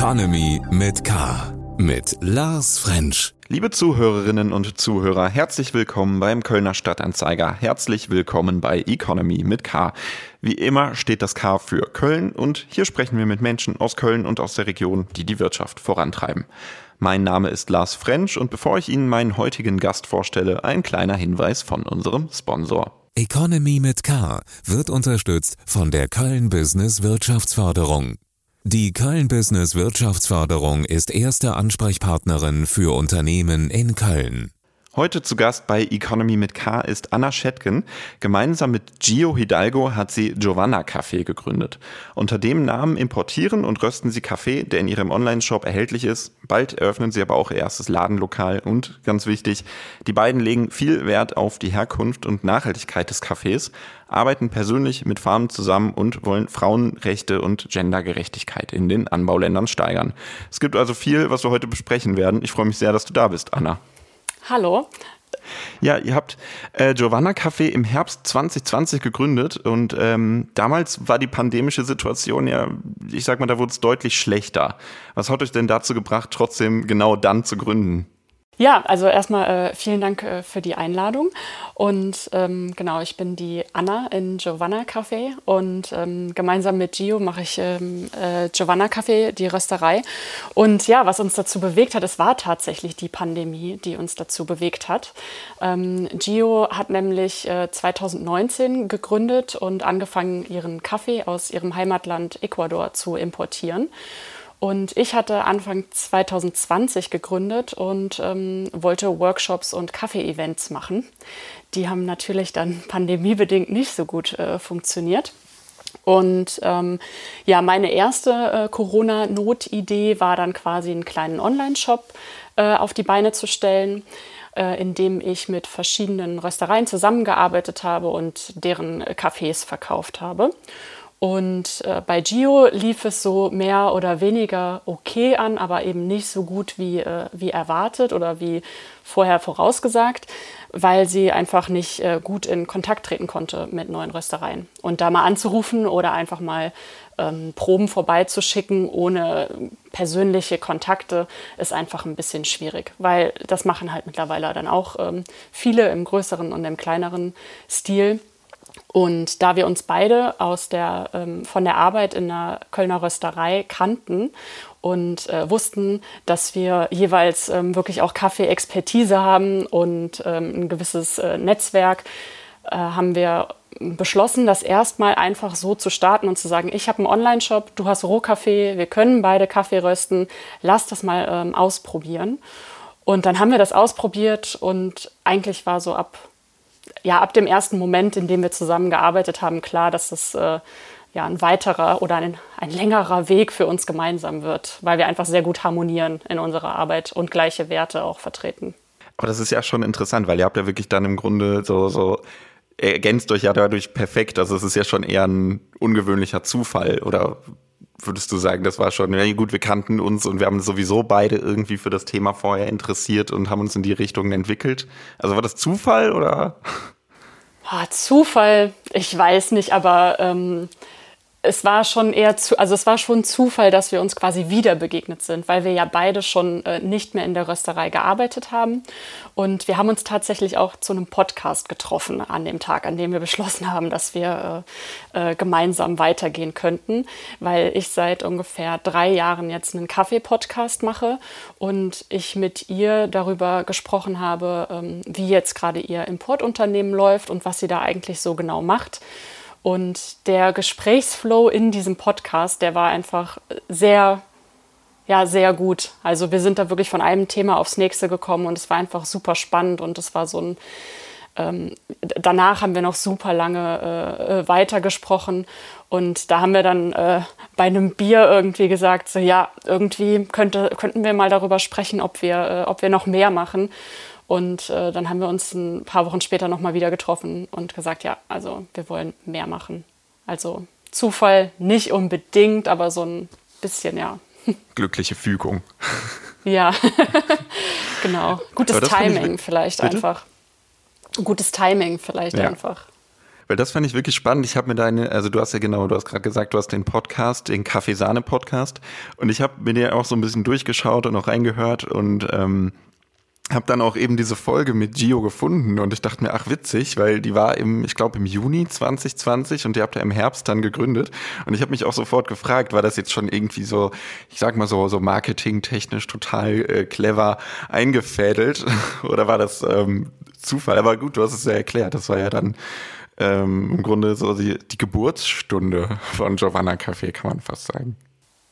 Economy mit K. Mit Lars French. Liebe Zuhörerinnen und Zuhörer, herzlich willkommen beim Kölner Stadtanzeiger. Herzlich willkommen bei Economy mit K. Wie immer steht das K für Köln und hier sprechen wir mit Menschen aus Köln und aus der Region, die die Wirtschaft vorantreiben. Mein Name ist Lars French und bevor ich Ihnen meinen heutigen Gast vorstelle, ein kleiner Hinweis von unserem Sponsor. Economy mit K wird unterstützt von der Köln Business Wirtschaftsförderung. Die Köln Business Wirtschaftsförderung ist erste Ansprechpartnerin für Unternehmen in Köln. Heute zu Gast bei Economy mit K ist Anna Schettgen. Gemeinsam mit Gio Hidalgo hat sie Giovanna Café gegründet. Unter dem Namen importieren und rösten sie Kaffee, der in ihrem Online-Shop erhältlich ist. Bald eröffnen sie aber auch ihr erstes Ladenlokal und ganz wichtig, die beiden legen viel Wert auf die Herkunft und Nachhaltigkeit des Kaffees, arbeiten persönlich mit Farmen zusammen und wollen Frauenrechte und Gendergerechtigkeit in den Anbauländern steigern. Es gibt also viel, was wir heute besprechen werden. Ich freue mich sehr, dass du da bist, Anna. Hallo. Ja, ihr habt äh, Giovanna Café im Herbst 2020 gegründet und ähm, damals war die pandemische Situation ja, ich sag mal, da wurde es deutlich schlechter. Was hat euch denn dazu gebracht, trotzdem genau dann zu gründen? Ja, also erstmal äh, vielen Dank äh, für die Einladung. Und ähm, genau, ich bin die Anna in Giovanna Café und ähm, gemeinsam mit Gio mache ich ähm, äh, Giovanna Café, die Rösterei. Und ja, was uns dazu bewegt hat, es war tatsächlich die Pandemie, die uns dazu bewegt hat. Ähm, Gio hat nämlich äh, 2019 gegründet und angefangen, ihren Kaffee aus ihrem Heimatland Ecuador zu importieren. Und ich hatte Anfang 2020 gegründet und ähm, wollte Workshops und Kaffee-Events machen. Die haben natürlich dann pandemiebedingt nicht so gut äh, funktioniert. Und ähm, ja, meine erste äh, Corona-Not-Idee war dann quasi einen kleinen Online-Shop äh, auf die Beine zu stellen, äh, in dem ich mit verschiedenen Röstereien zusammengearbeitet habe und deren Cafés verkauft habe. Und äh, bei Gio lief es so mehr oder weniger okay an, aber eben nicht so gut wie, äh, wie erwartet oder wie vorher vorausgesagt, weil sie einfach nicht äh, gut in Kontakt treten konnte mit neuen Röstereien. Und da mal anzurufen oder einfach mal ähm, Proben vorbeizuschicken ohne persönliche Kontakte ist einfach ein bisschen schwierig, weil das machen halt mittlerweile dann auch ähm, viele im größeren und im kleineren Stil. Und da wir uns beide aus der, ähm, von der Arbeit in der Kölner Rösterei kannten und äh, wussten, dass wir jeweils ähm, wirklich auch Kaffee-Expertise haben und ähm, ein gewisses äh, Netzwerk, äh, haben wir beschlossen, das erstmal einfach so zu starten und zu sagen, ich habe einen Online-Shop, du hast Rohkaffee, wir können beide Kaffee rösten, lass das mal ähm, ausprobieren. Und dann haben wir das ausprobiert und eigentlich war so ab ja, ab dem ersten Moment, in dem wir zusammengearbeitet haben, klar, dass das äh, ja, ein weiterer oder ein, ein längerer Weg für uns gemeinsam wird, weil wir einfach sehr gut harmonieren in unserer Arbeit und gleiche Werte auch vertreten. Aber das ist ja schon interessant, weil ihr habt ja wirklich dann im Grunde so, so ergänzt euch ja dadurch perfekt. Also es ist ja schon eher ein ungewöhnlicher Zufall oder würdest du sagen, das war schon, ja gut, wir kannten uns und wir haben sowieso beide irgendwie für das Thema vorher interessiert und haben uns in die Richtung entwickelt. Also war das Zufall oder? Oh, Zufall, ich weiß nicht, aber ähm, es war schon eher zu, also es war schon Zufall, dass wir uns quasi wieder begegnet sind, weil wir ja beide schon äh, nicht mehr in der Rösterei gearbeitet haben. Und wir haben uns tatsächlich auch zu einem Podcast getroffen an dem Tag, an dem wir beschlossen haben, dass wir äh, äh, gemeinsam weitergehen könnten, weil ich seit ungefähr drei Jahren jetzt einen Kaffee-Podcast mache und ich mit ihr darüber gesprochen habe, ähm, wie jetzt gerade ihr Importunternehmen läuft und was sie da eigentlich so genau macht. Und der Gesprächsflow in diesem Podcast, der war einfach sehr, ja, sehr gut. Also wir sind da wirklich von einem Thema aufs nächste gekommen und es war einfach super spannend und es war so ein, ähm, danach haben wir noch super lange äh, äh weitergesprochen und da haben wir dann äh, bei einem Bier irgendwie gesagt, so ja, irgendwie könnte, könnten wir mal darüber sprechen, ob wir, äh, ob wir noch mehr machen. Und äh, dann haben wir uns ein paar Wochen später nochmal wieder getroffen und gesagt, ja, also wir wollen mehr machen. Also Zufall nicht unbedingt, aber so ein bisschen, ja. Glückliche Fügung. Ja, genau. Gutes Timing vielleicht Bitte? einfach. Gutes Timing vielleicht ja. einfach. weil das fand ich wirklich spannend. Ich habe mir deine, also du hast ja genau, du hast gerade gesagt, du hast den Podcast, den Kaffeesahne-Podcast und ich habe mir den auch so ein bisschen durchgeschaut und auch reingehört und ähm, habe dann auch eben diese Folge mit Gio gefunden und ich dachte mir, ach witzig, weil die war im, ich glaube im Juni 2020 und die habt ihr im Herbst dann gegründet und ich habe mich auch sofort gefragt, war das jetzt schon irgendwie so, ich sag mal so so marketingtechnisch total äh, clever eingefädelt oder war das ähm, Zufall? Aber gut, du hast es ja erklärt, das war ja dann ähm, im Grunde so die, die Geburtsstunde von Giovanna Café, kann man fast sagen.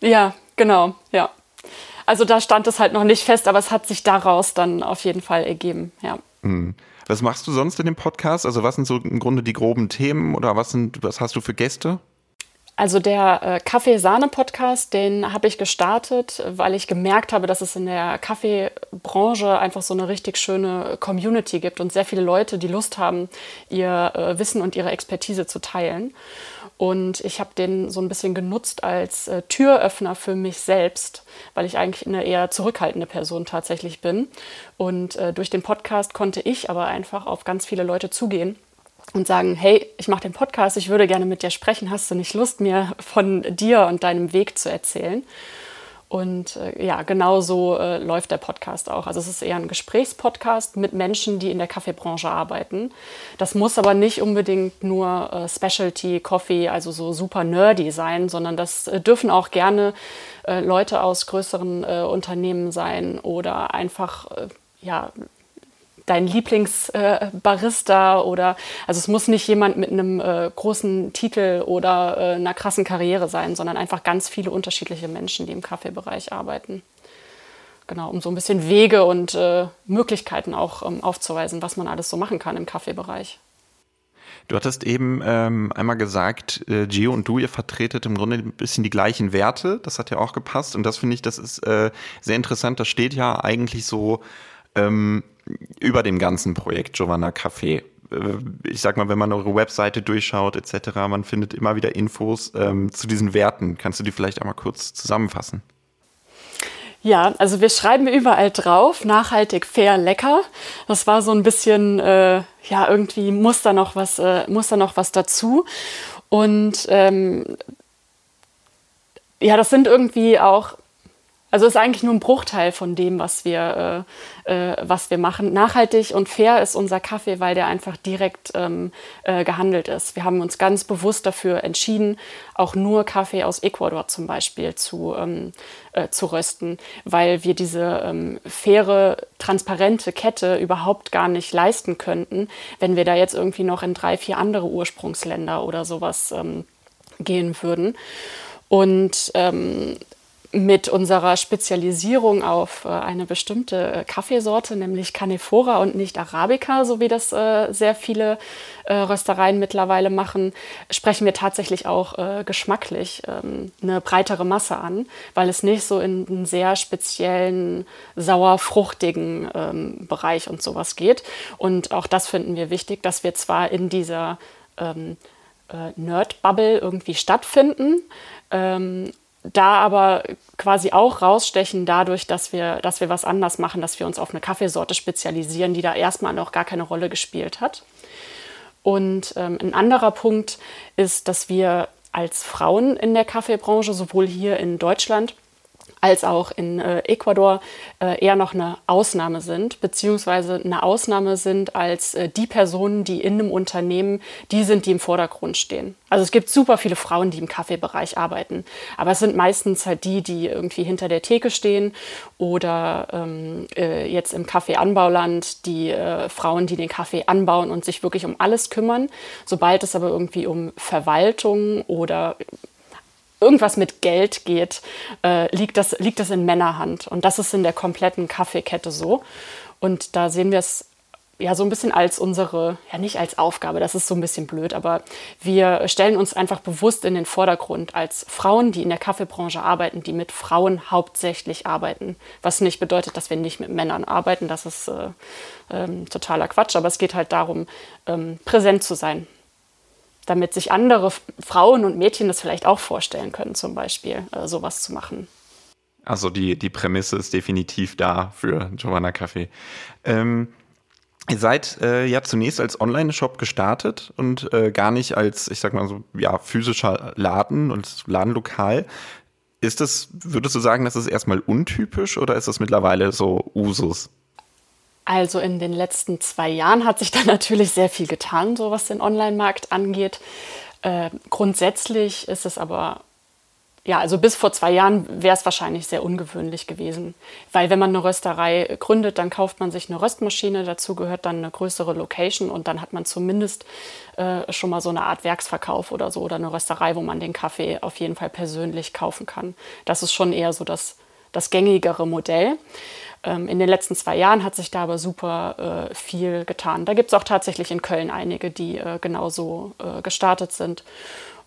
Ja, genau, ja. Also da stand es halt noch nicht fest, aber es hat sich daraus dann auf jeden Fall ergeben, ja. Mhm. Was machst du sonst in dem Podcast? Also was sind so im Grunde die groben Themen oder was sind, was hast du für Gäste? Also der äh, Kaffee-Sahne-Podcast, den habe ich gestartet, weil ich gemerkt habe, dass es in der Kaffeebranche einfach so eine richtig schöne Community gibt und sehr viele Leute, die Lust haben, ihr äh, Wissen und ihre Expertise zu teilen. Und ich habe den so ein bisschen genutzt als äh, Türöffner für mich selbst, weil ich eigentlich eine eher zurückhaltende Person tatsächlich bin. Und durch den Podcast konnte ich aber einfach auf ganz viele Leute zugehen und sagen, hey, ich mache den Podcast, ich würde gerne mit dir sprechen, hast du nicht Lust, mir von dir und deinem Weg zu erzählen? Und äh, ja, genau so äh, läuft der Podcast auch. Also es ist eher ein Gesprächspodcast mit Menschen, die in der Kaffeebranche arbeiten. Das muss aber nicht unbedingt nur äh, Specialty Coffee, also so super nerdy sein, sondern das äh, dürfen auch gerne äh, Leute aus größeren äh, Unternehmen sein oder einfach ja, dein Lieblingsbarista äh, oder also es muss nicht jemand mit einem äh, großen Titel oder äh, einer krassen Karriere sein, sondern einfach ganz viele unterschiedliche Menschen, die im Kaffeebereich arbeiten. Genau, um so ein bisschen Wege und äh, Möglichkeiten auch ähm, aufzuweisen, was man alles so machen kann im Kaffeebereich. Du hattest eben ähm, einmal gesagt, äh, Gio und du, ihr vertretet im Grunde ein bisschen die gleichen Werte. Das hat ja auch gepasst. Und das finde ich, das ist äh, sehr interessant. Das steht ja eigentlich so ähm, über dem ganzen Projekt Giovanna Café. Äh, ich sag mal, wenn man eure Webseite durchschaut etc., man findet immer wieder Infos ähm, zu diesen Werten. Kannst du die vielleicht einmal kurz zusammenfassen? Ja, also wir schreiben überall drauf, nachhaltig, fair, lecker. Das war so ein bisschen, äh, ja, irgendwie muss da noch was, äh, muss da noch was dazu. Und ähm, ja, das sind irgendwie auch also ist eigentlich nur ein Bruchteil von dem, was wir, äh, äh, was wir machen. Nachhaltig und fair ist unser Kaffee, weil der einfach direkt ähm, äh, gehandelt ist. Wir haben uns ganz bewusst dafür entschieden, auch nur Kaffee aus Ecuador zum Beispiel zu, ähm, äh, zu rösten, weil wir diese ähm, faire, transparente Kette überhaupt gar nicht leisten könnten, wenn wir da jetzt irgendwie noch in drei, vier andere Ursprungsländer oder sowas ähm, gehen würden. Und ähm, mit unserer Spezialisierung auf äh, eine bestimmte äh, Kaffeesorte, nämlich Canephora und nicht Arabica, so wie das äh, sehr viele Röstereien mittlerweile machen, sprechen wir tatsächlich auch geschmacklich ähm, eine breitere Masse an, weil es nicht so in einen sehr speziellen, sauer-fruchtigen ähm, Bereich und sowas geht. Und auch das finden wir wichtig, dass wir zwar in dieser ähm, Nerd-Bubble irgendwie stattfinden, da aber quasi auch rausstechen dadurch, dass wir, dass wir was anders machen, dass wir uns auf eine Kaffeesorte spezialisieren, die da erstmal noch gar keine Rolle gespielt hat. Und ähm, ein anderer Punkt ist, dass wir als Frauen in der Kaffeebranche, sowohl hier in Deutschland als auch in äh, Ecuador äh, eher noch eine Ausnahme sind, beziehungsweise eine Ausnahme sind als äh, die Personen, die in einem Unternehmen, die sind, die im Vordergrund stehen. Also es gibt super viele Frauen, die im Kaffeebereich arbeiten, aber es sind meistens halt die, die irgendwie hinter der Theke stehen oder ähm, äh, jetzt im Kaffeeanbauland die äh, Frauen, die den Kaffee anbauen und sich wirklich um alles kümmern. Sobald es aber irgendwie um Verwaltung oder irgendwas mit Geld geht, äh, liegt, das, liegt das in Männerhand. Und das ist in der kompletten Kaffeekette so. Und da sehen wir es ja so ein bisschen als unsere, ja nicht als Aufgabe, das ist so ein bisschen blöd, aber wir stellen uns einfach bewusst in den Vordergrund als Frauen, die in der Kaffeebranche arbeiten, die mit Frauen hauptsächlich arbeiten. Was nicht bedeutet, dass wir nicht mit Männern arbeiten, das ist äh, ähm, totaler Quatsch, aber es geht halt darum, ähm, präsent zu sein damit sich andere Frauen und Mädchen das vielleicht auch vorstellen können, zum Beispiel äh, sowas zu machen. Also die, die Prämisse ist definitiv da für Giovanna Café. Ähm, Ihr seid äh, ja zunächst als Online-Shop gestartet und äh, gar nicht als, ich sag mal so, ja, physischer Laden und Ladenlokal. Ist das, würdest du sagen, das ist erstmal untypisch oder ist das mittlerweile so Usus? Also in den letzten zwei Jahren hat sich da natürlich sehr viel getan, so was den Online-Markt angeht. Äh, grundsätzlich ist es aber ja, also bis vor zwei Jahren wäre es wahrscheinlich sehr ungewöhnlich gewesen. Weil wenn man eine Rösterei gründet, dann kauft man sich eine Röstmaschine, dazu gehört dann eine größere Location und dann hat man zumindest äh, schon mal so eine Art Werksverkauf oder so oder eine Rösterei, wo man den Kaffee auf jeden Fall persönlich kaufen kann. Das ist schon eher so das, das gängigere Modell. Ähm, in den letzten zwei Jahren hat sich da aber super äh, viel getan. Da gibt es auch tatsächlich in Köln einige, die äh, genauso äh, gestartet sind.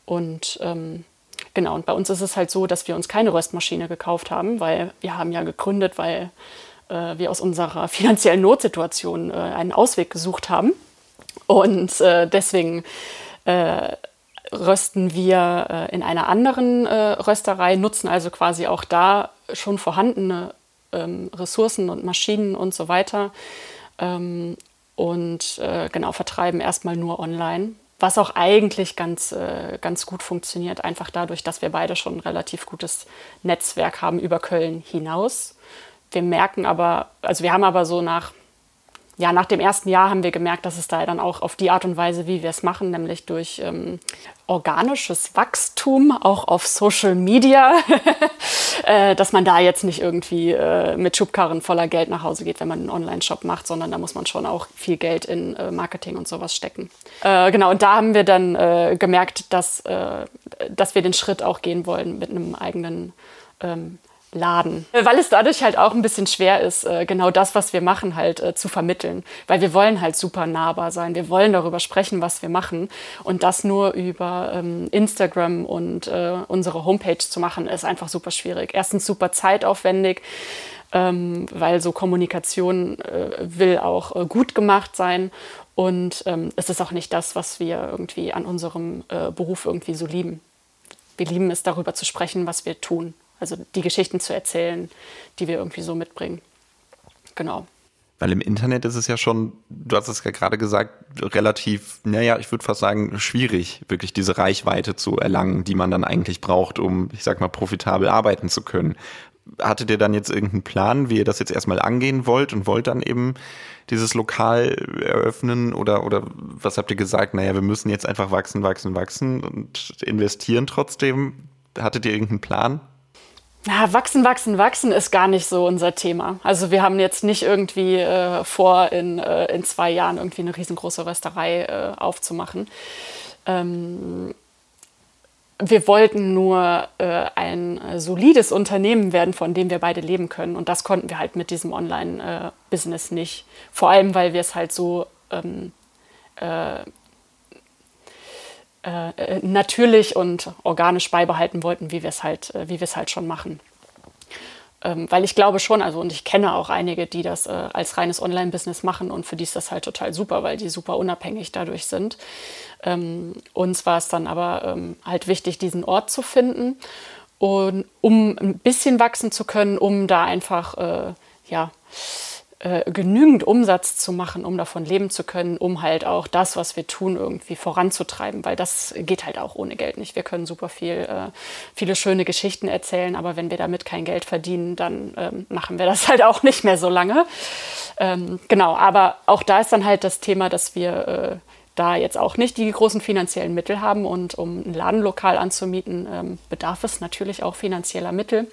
Und ähm, Genau, und bei uns ist es halt so, dass wir uns keine Röstmaschine gekauft haben, weil wir haben ja gegründet, weil äh, wir aus unserer finanziellen Notsituation äh, einen Ausweg gesucht haben. Und äh, deswegen rösten wir in einer anderen Rösterei, nutzen also quasi auch da schon vorhandene ähm, Ressourcen und Maschinen und so weiter. Ähm, und genau, vertreiben erstmal nur online was auch eigentlich ganz, äh, ganz gut funktioniert, einfach dadurch, dass wir beide schon ein relativ gutes Netzwerk haben über Köln hinaus. Wir merken aber, also wir haben aber so nach, ja, nach dem ersten Jahr haben wir gemerkt, dass es da dann auch auf die Art und Weise, wie wir es machen, nämlich durch ähm, organisches Wachstum, auch auf Social Media, äh, dass man da jetzt nicht irgendwie äh, mit Schubkarren voller Geld nach Hause geht, wenn man einen Online-Shop macht, sondern da muss man schon auch viel Geld in äh, Marketing und sowas stecken. Äh, genau, und da haben wir dann äh, gemerkt, dass, äh, dass wir den Schritt auch gehen wollen mit einem eigenen ähm, Laden. Weil es dadurch halt auch ein bisschen schwer ist, äh, genau das, was wir machen, halt äh, zu vermitteln. Weil wir wollen halt super nahbar sein. Wir wollen darüber sprechen, was wir machen. Und das nur über ähm, Instagram und äh, unsere Homepage zu machen, ist einfach super schwierig. Erstens super zeitaufwendig, ähm, weil so Kommunikation will auch gut gemacht sein. Und ähm, es ist auch nicht das, was wir irgendwie an unserem Beruf irgendwie so lieben. Wir lieben es, darüber zu sprechen, was wir tun. Also die Geschichten zu erzählen, die wir irgendwie so mitbringen. Genau. Weil im Internet ist es ja schon, du hast es ja gerade gesagt, relativ, naja, ich würde fast sagen, schwierig, wirklich diese Reichweite zu erlangen, die man dann eigentlich braucht, um, ich sag mal, profitabel arbeiten zu können. Hattet ihr dann jetzt irgendeinen Plan, wie ihr das jetzt erstmal angehen wollt und wollt dann eben dieses Lokal eröffnen oder, oder was habt ihr gesagt? Naja, wir müssen jetzt einfach wachsen, wachsen, wachsen und investieren trotzdem. Hattet ihr irgendeinen Plan? Ja, wachsen, wachsen, wachsen ist gar nicht so unser Thema. Also wir haben jetzt nicht irgendwie äh, vor, in, äh, in zwei Jahren irgendwie eine riesengroße Rösterei äh, aufzumachen. Ähm, wir wollten nur äh, ein solides Unternehmen werden, von dem wir beide leben können. Und das konnten wir halt mit diesem Online-Business nicht. Vor allem, weil wir es halt so ähm, äh, äh, natürlich und organisch beibehalten wollten, wie wir es halt, äh, wie wir es halt schon machen. Ähm, weil ich glaube schon, also und ich kenne auch einige, die das äh, als reines Online-Business machen und für die ist das halt total super, weil die super unabhängig dadurch sind. Ähm, uns war es dann aber ähm, halt wichtig, diesen Ort zu finden und um ein bisschen wachsen zu können, um da einfach äh, ja äh, genügend Umsatz zu machen, um davon leben zu können, um halt auch das, was wir tun, irgendwie voranzutreiben, weil das geht halt auch ohne Geld nicht. Wir können super viel, äh, viele schöne Geschichten erzählen, aber wenn wir damit kein Geld verdienen, dann ähm, machen wir das halt auch nicht mehr so lange. Ähm, genau, aber auch da ist dann halt das Thema, dass wir äh, da jetzt auch nicht die großen finanziellen Mittel haben und um ein Ladenlokal anzumieten, ähm, bedarf es natürlich auch finanzieller Mittel.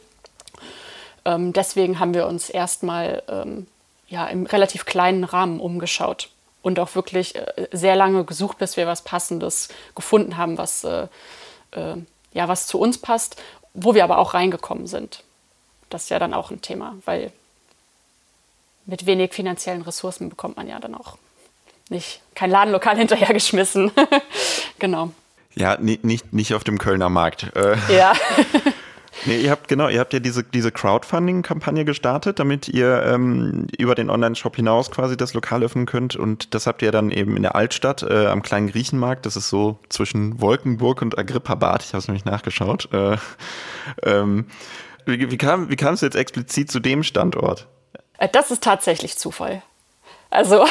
Ähm, deswegen haben wir uns erstmal ähm, ja, im relativ kleinen Rahmen umgeschaut und auch wirklich äh, sehr lange gesucht, bis wir was Passendes gefunden haben, was, äh, äh, ja, was zu uns passt, wo wir aber auch reingekommen sind. Das ist ja dann auch ein Thema, weil mit wenig finanziellen Ressourcen bekommt man ja dann auch nicht kein Ladenlokal hinterhergeschmissen. genau. Ja, nicht, nicht auf dem Kölner Markt. Äh. Ja. Nee, ihr habt genau, ihr habt ja diese, diese Crowdfunding-Kampagne gestartet, damit ihr ähm, über den Online-Shop hinaus quasi das Lokal öffnen könnt. Und das habt ihr dann eben in der Altstadt äh, am kleinen Griechenmarkt. Das ist so zwischen Wolkenburg und Agrippa-Bad. Ich habe es nämlich nachgeschaut. Äh, ähm, wie, wie, kam, es jetzt explizit zu dem Standort? Äh, das ist tatsächlich Zufall. Also,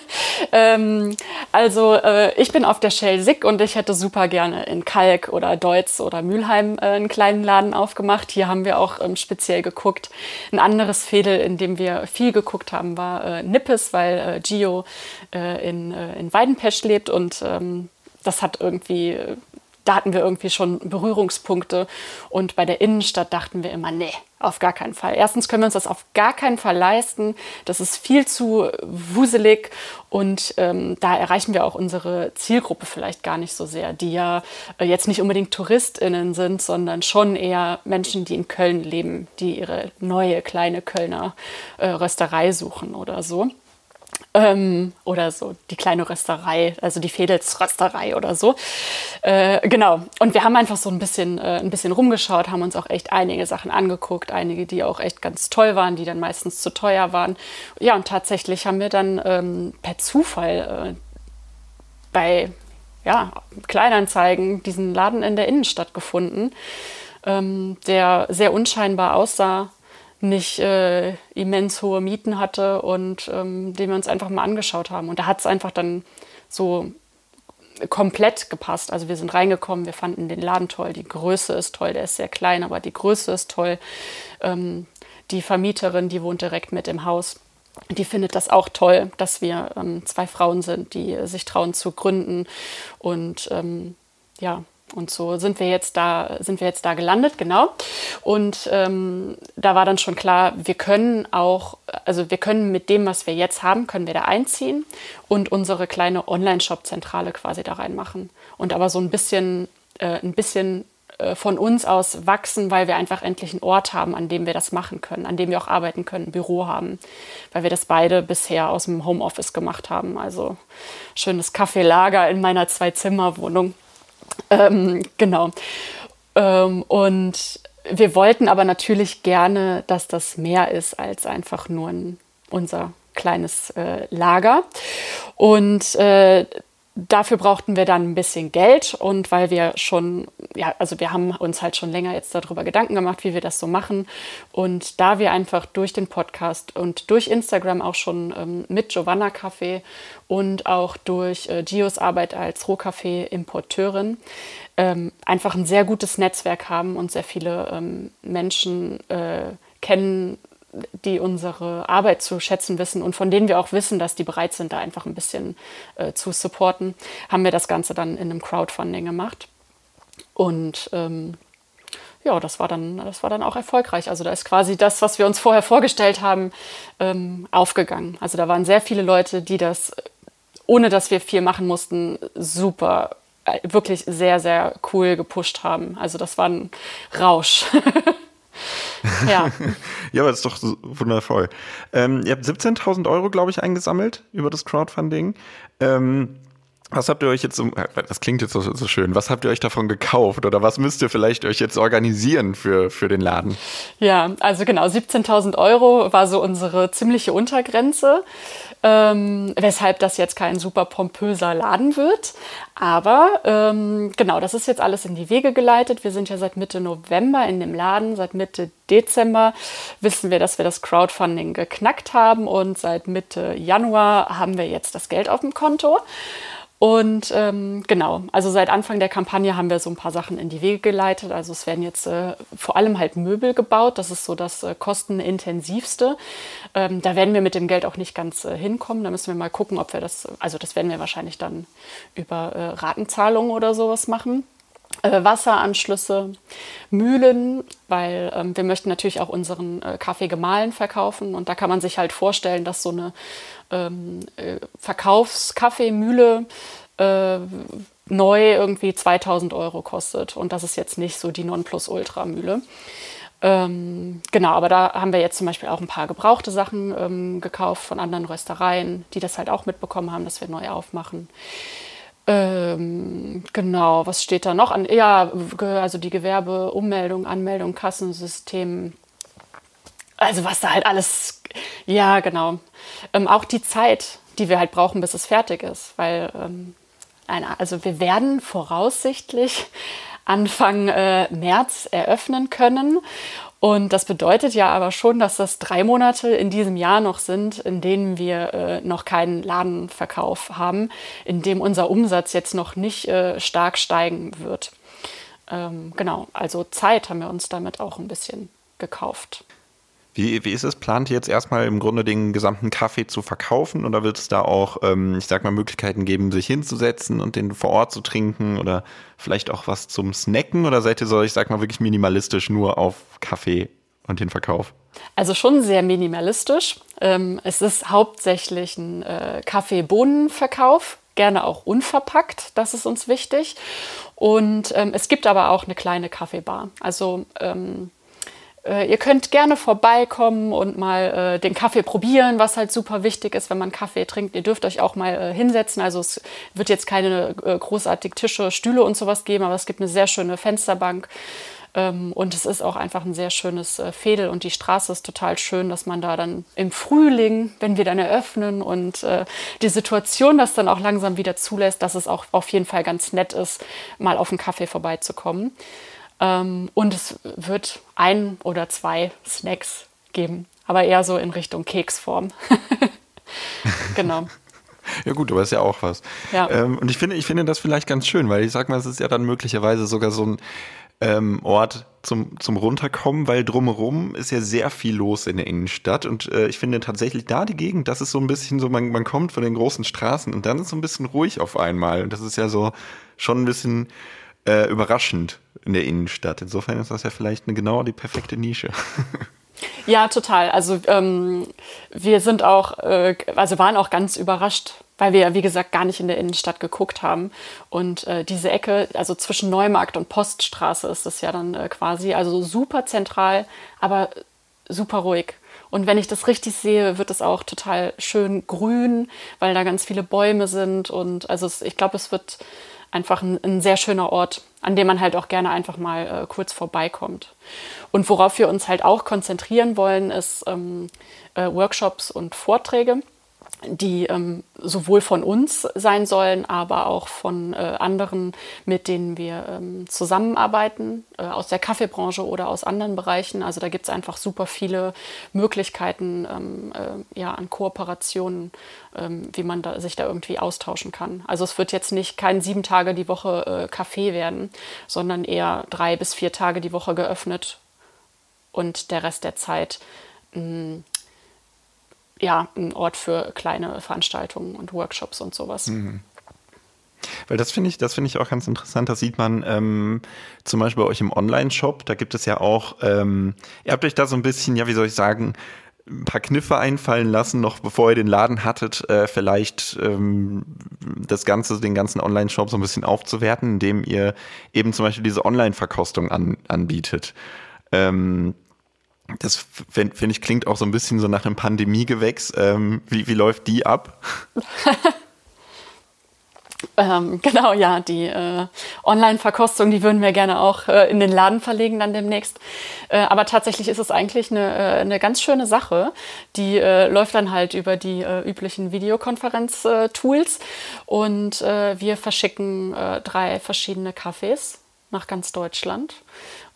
ähm, also äh, ich bin auf der Shell Sick und ich hätte super gerne in Kalk oder Deutz oder Mülheim äh, einen kleinen Laden aufgemacht. Hier haben wir auch ähm, speziell geguckt. Ein anderes Fädel, in dem wir viel geguckt haben, war äh, Nippes, weil äh, Gio äh, in, äh, in Weidenpesch lebt und ähm, das hat irgendwie da hatten wir irgendwie schon Berührungspunkte. Und bei der Innenstadt dachten wir immer, nee, auf gar keinen Fall. Erstens können wir uns das auf gar keinen Fall leisten. Das ist viel zu wuselig und ähm, da erreichen wir auch unsere Zielgruppe vielleicht gar nicht so sehr, die ja äh, jetzt nicht unbedingt TouristInnen sind, sondern schon eher Menschen, die in Köln leben, die ihre neue kleine Kölner äh, Rösterei suchen oder so. Ähm, oder so die kleine Rösterei, also die Fedelsrösterei oder so. Äh, genau. Und wir haben einfach so ein bisschen, äh, ein bisschen rumgeschaut, haben uns auch echt einige Sachen angeguckt, einige, die auch echt ganz toll waren, die dann meistens zu teuer waren. Ja, und tatsächlich haben wir dann ähm, per Zufall äh, bei ja, Kleinanzeigen diesen Laden in der Innenstadt gefunden, ähm, der sehr unscheinbar aussah nicht äh, immens hohe Mieten hatte und ähm, den wir uns einfach mal angeschaut haben. Und da hat es einfach dann so komplett gepasst. Also wir sind reingekommen, wir fanden den Laden toll, die Größe ist toll, der ist sehr klein, aber die Größe ist toll. Ähm, die Vermieterin, die wohnt direkt mit im Haus. Die findet das auch toll, dass wir ähm, zwei Frauen sind, die sich trauen zu gründen. Und ähm, ja, und so sind wir jetzt da, sind wir jetzt da gelandet, genau. Und ähm, da war dann schon klar, wir können auch, also wir können mit dem, was wir jetzt haben, können wir da einziehen und unsere kleine Online-Shop-Zentrale quasi da reinmachen. Und aber so ein bisschen, äh, ein bisschen äh, von uns aus wachsen, weil wir einfach endlich einen Ort haben, an dem wir das machen können, an dem wir auch arbeiten können, ein Büro haben, weil wir das beide bisher aus dem Homeoffice gemacht haben. Also schönes Kaffeelager in meiner Zwei-Zimmer-Wohnung. Ähm, genau. Ähm, und wir wollten aber natürlich gerne, dass das mehr ist als einfach nur ein, unser kleines äh, Lager. Und äh, dafür brauchten wir dann ein bisschen Geld und weil wir schon, ja, also wir haben uns halt schon länger jetzt darüber Gedanken gemacht, wie wir das so machen. Und da wir einfach durch den Podcast und durch Instagram auch schon ähm, mit Giovanna Café und auch durch äh, Gios Arbeit als Rohkaffee-Importeurin ähm, einfach ein sehr gutes Netzwerk haben und sehr viele ähm, Menschen äh, kennen, die unsere Arbeit zu schätzen wissen und von denen wir auch wissen, dass die bereit sind, da einfach ein bisschen äh, zu supporten, haben wir das Ganze dann in einem Crowdfunding gemacht. Und ähm, ja, das war, dann, das war dann auch erfolgreich. Also da ist quasi das, was wir uns vorher vorgestellt haben, ähm, aufgegangen. Also da waren sehr viele Leute, die das, ohne dass wir viel machen mussten, super, äh, wirklich sehr, sehr cool gepusht haben. Also das war ein Rausch. Ja. ja, aber das ist doch wundervoll. Ähm, ihr habt 17.000 Euro, glaube ich, eingesammelt über das Crowdfunding. Ähm, was habt ihr euch jetzt, das klingt jetzt so, so, schön, was habt ihr euch davon gekauft oder was müsst ihr vielleicht euch jetzt organisieren für, für den Laden? Ja, also genau, 17.000 Euro war so unsere ziemliche Untergrenze ähm, weshalb das jetzt kein super pompöser Laden wird. Aber ähm, genau, das ist jetzt alles in die Wege geleitet. Wir sind ja seit Mitte November in dem Laden, seit Mitte Dezember wissen wir, dass wir das Crowdfunding geknackt haben und seit Mitte Januar haben wir jetzt das Geld auf dem Konto. Und ähm, genau, also seit Anfang der Kampagne haben wir so ein paar Sachen in die Wege geleitet. Also es werden jetzt äh, vor allem halt Möbel gebaut. Das ist so das äh, kostenintensivste. Ähm, da werden wir mit dem Geld auch nicht ganz äh, hinkommen. Da müssen wir mal gucken, ob wir das, also das werden wir wahrscheinlich dann über äh, Ratenzahlungen oder sowas machen. Äh, Wasseranschlüsse, Mühlen, weil ähm, wir möchten natürlich auch unseren äh, Kaffee gemahlen verkaufen. Und da kann man sich halt vorstellen, dass so eine ähm, äh, Verkaufskaffeemühle äh, neu irgendwie 2000 Euro kostet. Und das ist jetzt nicht so die Nonplusultra-Mühle. Ähm, genau, aber da haben wir jetzt zum Beispiel auch ein paar gebrauchte Sachen ähm, gekauft von anderen Röstereien, die das halt auch mitbekommen haben, dass wir neu aufmachen. Ähm, genau, was steht da noch an? Ja, also die Gewerbeummeldung, Anmeldung, Kassensystem. Also was da halt alles, ja genau. Ähm, auch die Zeit, die wir halt brauchen, bis es fertig ist, weil ähm, also wir werden voraussichtlich Anfang äh, März eröffnen können Und das bedeutet ja aber schon, dass das drei Monate in diesem Jahr noch sind, in denen wir äh, noch keinen Ladenverkauf haben, in dem unser Umsatz jetzt noch nicht äh, stark steigen wird. Ähm, genau, also Zeit haben wir uns damit auch ein bisschen gekauft. Wie, wie ist es? Plant ihr jetzt erstmal im Grunde den gesamten Kaffee zu verkaufen oder wird es da auch, ähm, ich sag mal, Möglichkeiten geben, sich hinzusetzen und den vor Ort zu trinken oder vielleicht auch was zum Snacken oder seid ihr so, ich sag mal, wirklich minimalistisch nur auf Kaffee und den Verkauf? Also schon sehr minimalistisch. Ähm, es ist hauptsächlich ein äh, Kaffeebohnenverkauf, gerne auch unverpackt, das ist uns wichtig. Und ähm, es gibt aber auch eine kleine Kaffeebar. Also ähm, äh, ihr könnt gerne vorbeikommen und mal äh, den Kaffee probieren, was halt super wichtig ist, wenn man Kaffee trinkt. Ihr dürft euch auch mal äh, hinsetzen. Also es wird jetzt keine äh, großartig Tische, Stühle und sowas geben, aber es gibt eine sehr schöne Fensterbank. Ähm, und es ist auch einfach ein sehr schönes äh, Fädel und die Straße ist total schön, dass man da dann im Frühling, wenn wir dann eröffnen und äh, die Situation das dann auch langsam wieder zulässt, dass es auch auf jeden Fall ganz nett ist, mal auf einen Kaffee vorbeizukommen. Ähm, und es wird ein oder zwei Snacks geben, aber eher so in Richtung Keksform. genau. Ja gut, aber ist ja auch was. Ja. Ähm, und ich finde, ich finde das vielleicht ganz schön, weil ich sag mal, es ist ja dann möglicherweise sogar so ein ähm, Ort zum, zum Runterkommen, weil drumherum ist ja sehr viel los in der Innenstadt. Und äh, ich finde tatsächlich da die Gegend, das ist so ein bisschen so, man, man kommt von den großen Straßen und dann ist so ein bisschen ruhig auf einmal. Und das ist ja so schon ein bisschen äh, überraschend in der Innenstadt. Insofern ist das ja vielleicht eine genau die perfekte Nische. Ja, total. Also ähm, wir sind auch, äh, also waren auch ganz überrascht, weil wir ja, wie gesagt, gar nicht in der Innenstadt geguckt haben. Und äh, diese Ecke, also zwischen Neumarkt und Poststraße ist es ja dann äh, quasi, also super zentral, aber super ruhig. Und wenn ich das richtig sehe, wird es auch total schön grün, weil da ganz viele Bäume sind. Und also es, ich glaube, es wird einfach ein, ein, sehr schöner Ort, an dem man halt auch gerne einfach mal äh, kurz vorbeikommt. Und worauf wir uns halt auch konzentrieren wollen, ist ähm, äh, Workshops und Vorträge die ähm, sowohl von uns sein sollen, aber auch von äh, anderen, mit denen wir ähm, zusammenarbeiten, äh, aus der Kaffeebranche oder aus anderen Bereichen. Also da gibt es einfach super viele Möglichkeiten ähm, äh, ja, an Kooperationen, ähm, wie man da, sich da irgendwie austauschen kann. Also es wird jetzt nicht kein sieben Tage die Woche äh, Kaffee werden, sondern eher drei bis vier Tage die Woche geöffnet und der Rest der Zeit mh, hm, ja, ein Ort für kleine Veranstaltungen und Workshops und sowas. Mhm. Weil das finde ich, das finde ich auch ganz interessant. Das sieht man ähm, zum Beispiel bei euch im Online-Shop. Da gibt es ja auch, ähm, ihr habt euch da so ein bisschen, ja, wie soll ich sagen, ein paar Kniffe einfallen lassen, noch bevor ihr den Laden hattet, äh, vielleicht ähm, das Ganze, den ganzen Online-Shop so ein bisschen aufzuwerten, indem ihr eben zum Beispiel diese Online-Verkostung an, anbietet. Ähm, das finde find ich klingt auch so ein bisschen so nach einem Pandemiegewächs. Ähm, wie, wie läuft die ab? ähm, genau, ja, die äh, Online-Verkostung, die würden wir gerne auch äh, in den Laden verlegen dann demnächst. Äh, aber tatsächlich ist es eigentlich eine, äh, eine ganz schöne Sache. Die äh, läuft dann halt über die äh, üblichen Videokonferenz-Tools und wir verschicken drei verschiedene Cafés nach ganz Deutschland.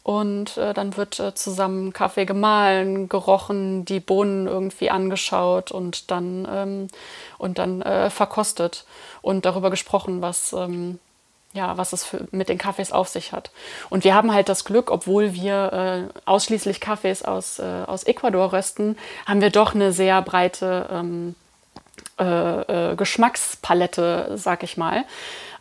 Und äh, dann wird äh, zusammen Kaffee gemahlen, gerochen, die Bohnen irgendwie angeschaut und dann, ähm, und dann äh, verkostet und darüber gesprochen, was, ähm, ja, was es für, mit den Kaffees auf sich hat. Und wir haben halt das Glück, obwohl wir äh, ausschließlich Kaffees aus, äh, aus Ecuador rösten, haben wir doch eine sehr breite ähm, äh, Geschmackspalette, sag ich mal.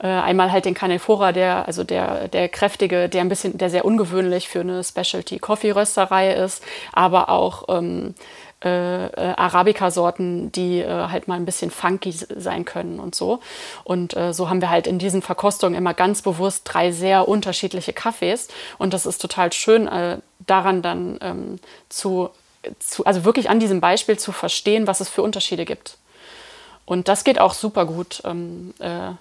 Äh, einmal halt den Canephora, der, also der, der kräftige, der ein bisschen, der sehr ungewöhnlich für eine Specialty-Coffee-Rösterei ist, aber auch ähm, äh, äh, Arabica-Sorten, die äh, halt mal ein bisschen funky sein können und so. Und äh, so haben wir halt in diesen Verkostungen immer ganz bewusst drei sehr unterschiedliche Kaffees. Und das ist total schön, äh, daran dann ähm, zu, zu, also wirklich an diesem Beispiel zu verstehen, was es für Unterschiede gibt. Und das geht auch super gut. Ähm, äh,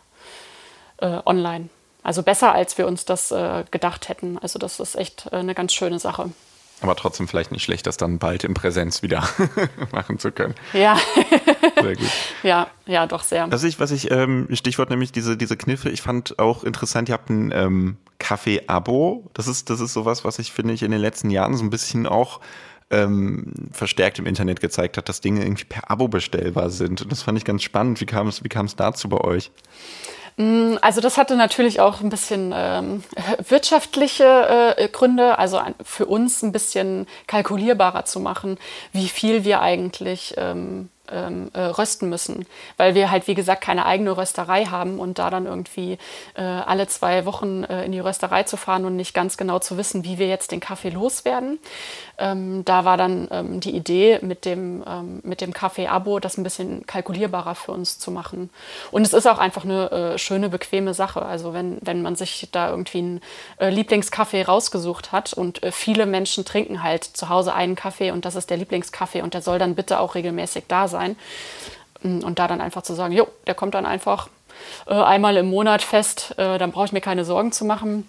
äh, online. Also besser, als wir uns das äh, gedacht hätten. Also das ist echt äh, eine ganz schöne Sache. Aber trotzdem vielleicht nicht schlecht, das dann bald in Präsenz wieder machen zu können. Ja. sehr gut. Ja, ja, doch sehr. Was ich, was ich, ähm, Stichwort nämlich diese, diese Kniffe, ich fand auch interessant, ihr habt ein ähm, Kaffee-Abo. Das ist, das ist sowas, was ich, finde ich, in den letzten Jahren so ein bisschen auch ähm, verstärkt im Internet gezeigt hat, dass Dinge irgendwie per Abo bestellbar sind. Und das fand ich ganz spannend. Wie kam es, wie kam es dazu bei euch? Mm, also das hatte natürlich auch ein bisschen ähm, wirtschaftliche äh, Gründe, also für uns ein bisschen kalkulierbarer zu machen, wie viel wir eigentlich ähm, ähm, äh, rösten müssen, weil wir halt, wie gesagt, keine eigene Rösterei haben und da dann irgendwie äh, alle zwei Wochen äh, in die Rösterei zu fahren und nicht ganz genau zu wissen, wie wir jetzt den Kaffee loswerden. Ähm, da war dann ähm, die Idee mit dem, ähm, mit dem Kaffee-Abo, das ein bisschen kalkulierbarer für uns zu machen. Und es ist auch einfach eine äh, schöne, bequeme Sache. Also wenn, wenn man sich da irgendwie einen äh, Lieblingskaffee rausgesucht hat und äh, viele Menschen trinken halt zu Hause einen Kaffee und das ist der Lieblingskaffee und der soll dann bitte auch regelmäßig da sein. Mm, und da dann einfach zu sagen, jo, der kommt dann einfach äh, einmal im Monat fest, äh, dann brauche ich mir keine Sorgen zu machen.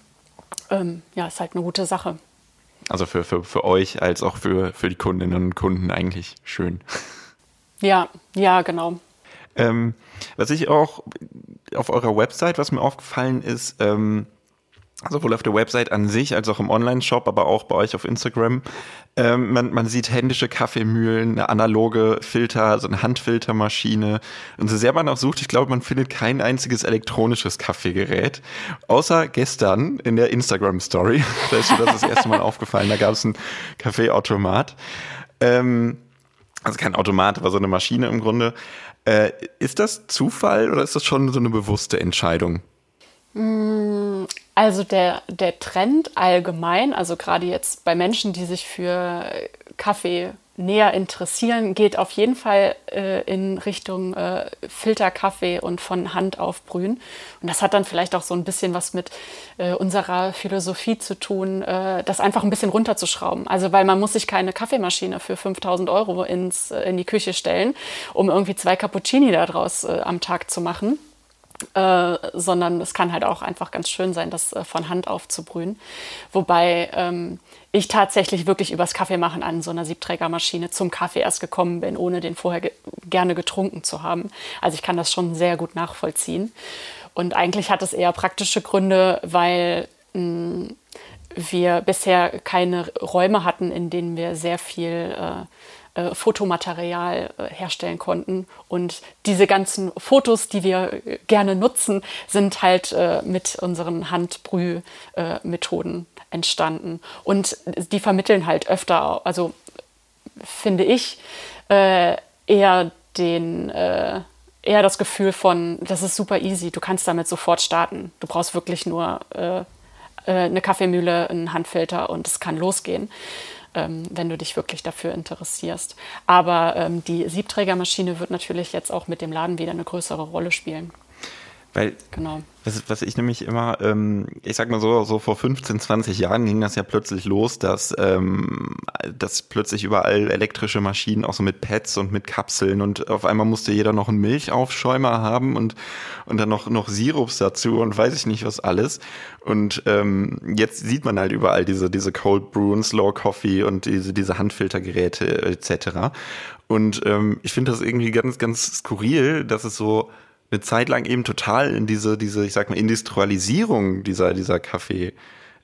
Ähm, ja, ist halt eine gute Sache. Also für, für, für euch als auch für, für die Kundinnen und Kunden eigentlich schön. Ja, ja, genau. Ähm, was ich auch auf eurer Website, was mir aufgefallen ist, ähm, sowohl auf der Website an sich als auch im Online-Shop, aber auch bei euch auf Instagram. Ähm, man, man sieht händische Kaffeemühlen, eine analoge Filter, so eine Handfiltermaschine. Und so sehr man auch sucht, ich glaube, man findet kein einziges elektronisches Kaffeegerät. Außer gestern in der Instagram-Story. da ist mir das das erste Mal aufgefallen. Da gab es einen Kaffeeautomat. Ähm, also kein Automat, aber so eine Maschine im Grunde. Äh, ist das Zufall oder ist das schon so eine bewusste Entscheidung? Also der, der Trend allgemein, also gerade jetzt bei Menschen, die sich für Kaffee näher interessieren, geht auf jeden Fall äh, in Richtung äh, Filterkaffee und von Hand aufbrühen. Und das hat dann vielleicht auch so ein bisschen was mit äh, unserer Philosophie zu tun, äh, das einfach ein bisschen runterzuschrauben. Also weil man muss sich keine Kaffeemaschine für 5000 Euro ins, äh, in die Küche stellen, um irgendwie zwei Cappuccini daraus äh, am Tag zu machen äh, sondern es kann halt auch einfach ganz schön sein, das äh, von Hand aufzubrühen. Wobei ähm, ich tatsächlich wirklich übers Kaffeemachen an so einer Siebträgermaschine zum Kaffee erst gekommen bin, ohne den vorher ge gerne getrunken zu haben. Also ich kann das schon sehr gut nachvollziehen. Und eigentlich hat es eher praktische Gründe, weil mh, mm, wir bisher keine Räume hatten, in denen wir sehr viel äh, äh, Fotomaterial äh, herstellen konnten. Und diese ganzen Fotos, die wir äh, gerne nutzen, sind halt mit unseren Handbrühmethoden entstanden. Und die vermitteln halt öfter, also finde ich, eher den eher das Gefühl von, das ist super easy, du kannst damit sofort starten. Du brauchst wirklich nur äh, eine Kaffeemühle, einen Handfilter und es kann losgehen ähm, wenn du dich wirklich dafür interessierst. Aber ähm, die Siebträgermaschine wird natürlich jetzt auch mit dem Laden wieder eine größere Rolle spielen. Weil, genau. was, was ich nämlich immer, ähm, ich sag mal so, so vor 15, 20 Jahren ging das ja plötzlich los, dass, ähm, dass plötzlich überall elektrische Maschinen auch so mit Pads und mit Kapseln und auf einmal musste jeder noch einen Milchaufschäumer haben und, und dann noch, noch Sirups dazu und weiß ich nicht was alles. Und ähm, jetzt sieht man halt überall diese, diese Cold Brew und Slow Coffee und diese, diese Handfiltergeräte etc. Und ähm, ich finde das irgendwie ganz, ganz skurril, dass es so eine Zeit lang eben total in diese, diese, ich sag mal, Industrialisierung dieser, dieser Kaffee,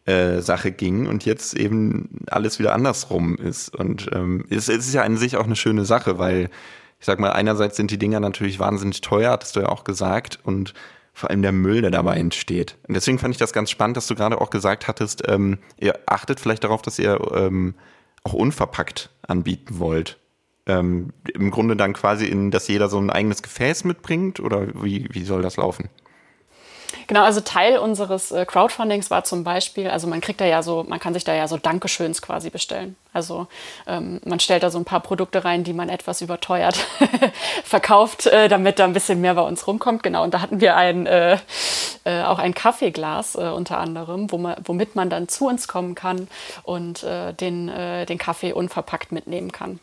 äh, Sache ging und jetzt eben alles wieder andersrum ist. Und ähm, es, es ist ja an sich auch eine schöne Sache, weil ich sag mal, einerseits sind die Dinger natürlich wahnsinnig teuer, hattest du ja auch gesagt, und vor allem der Müll, der dabei entsteht. Und deswegen fand ich das ganz spannend, dass du gerade auch gesagt hattest, ähm, ihr achtet vielleicht darauf, dass ihr ähm, auch unverpackt anbieten wollt ähm, im Grunde dann quasi in, dass jeder so ein eigenes Gefäß mitbringt oder wie, wie soll das laufen? Genau, also Teil unseres äh, Crowdfundings war zum Beispiel, also man kriegt da ja so, man kann sich da ja so Dankeschöns quasi bestellen. Also ähm, man stellt da so ein paar Produkte rein, die man etwas überteuert verkauft, äh, damit da ein bisschen mehr bei uns rumkommt. Genau, und da hatten wir ein, äh, äh auch ein Kaffeeglas äh, unter anderem, wo man, womit man dann zu uns kommen kann und äh, den, den Kaffee unverpackt mitnehmen kann.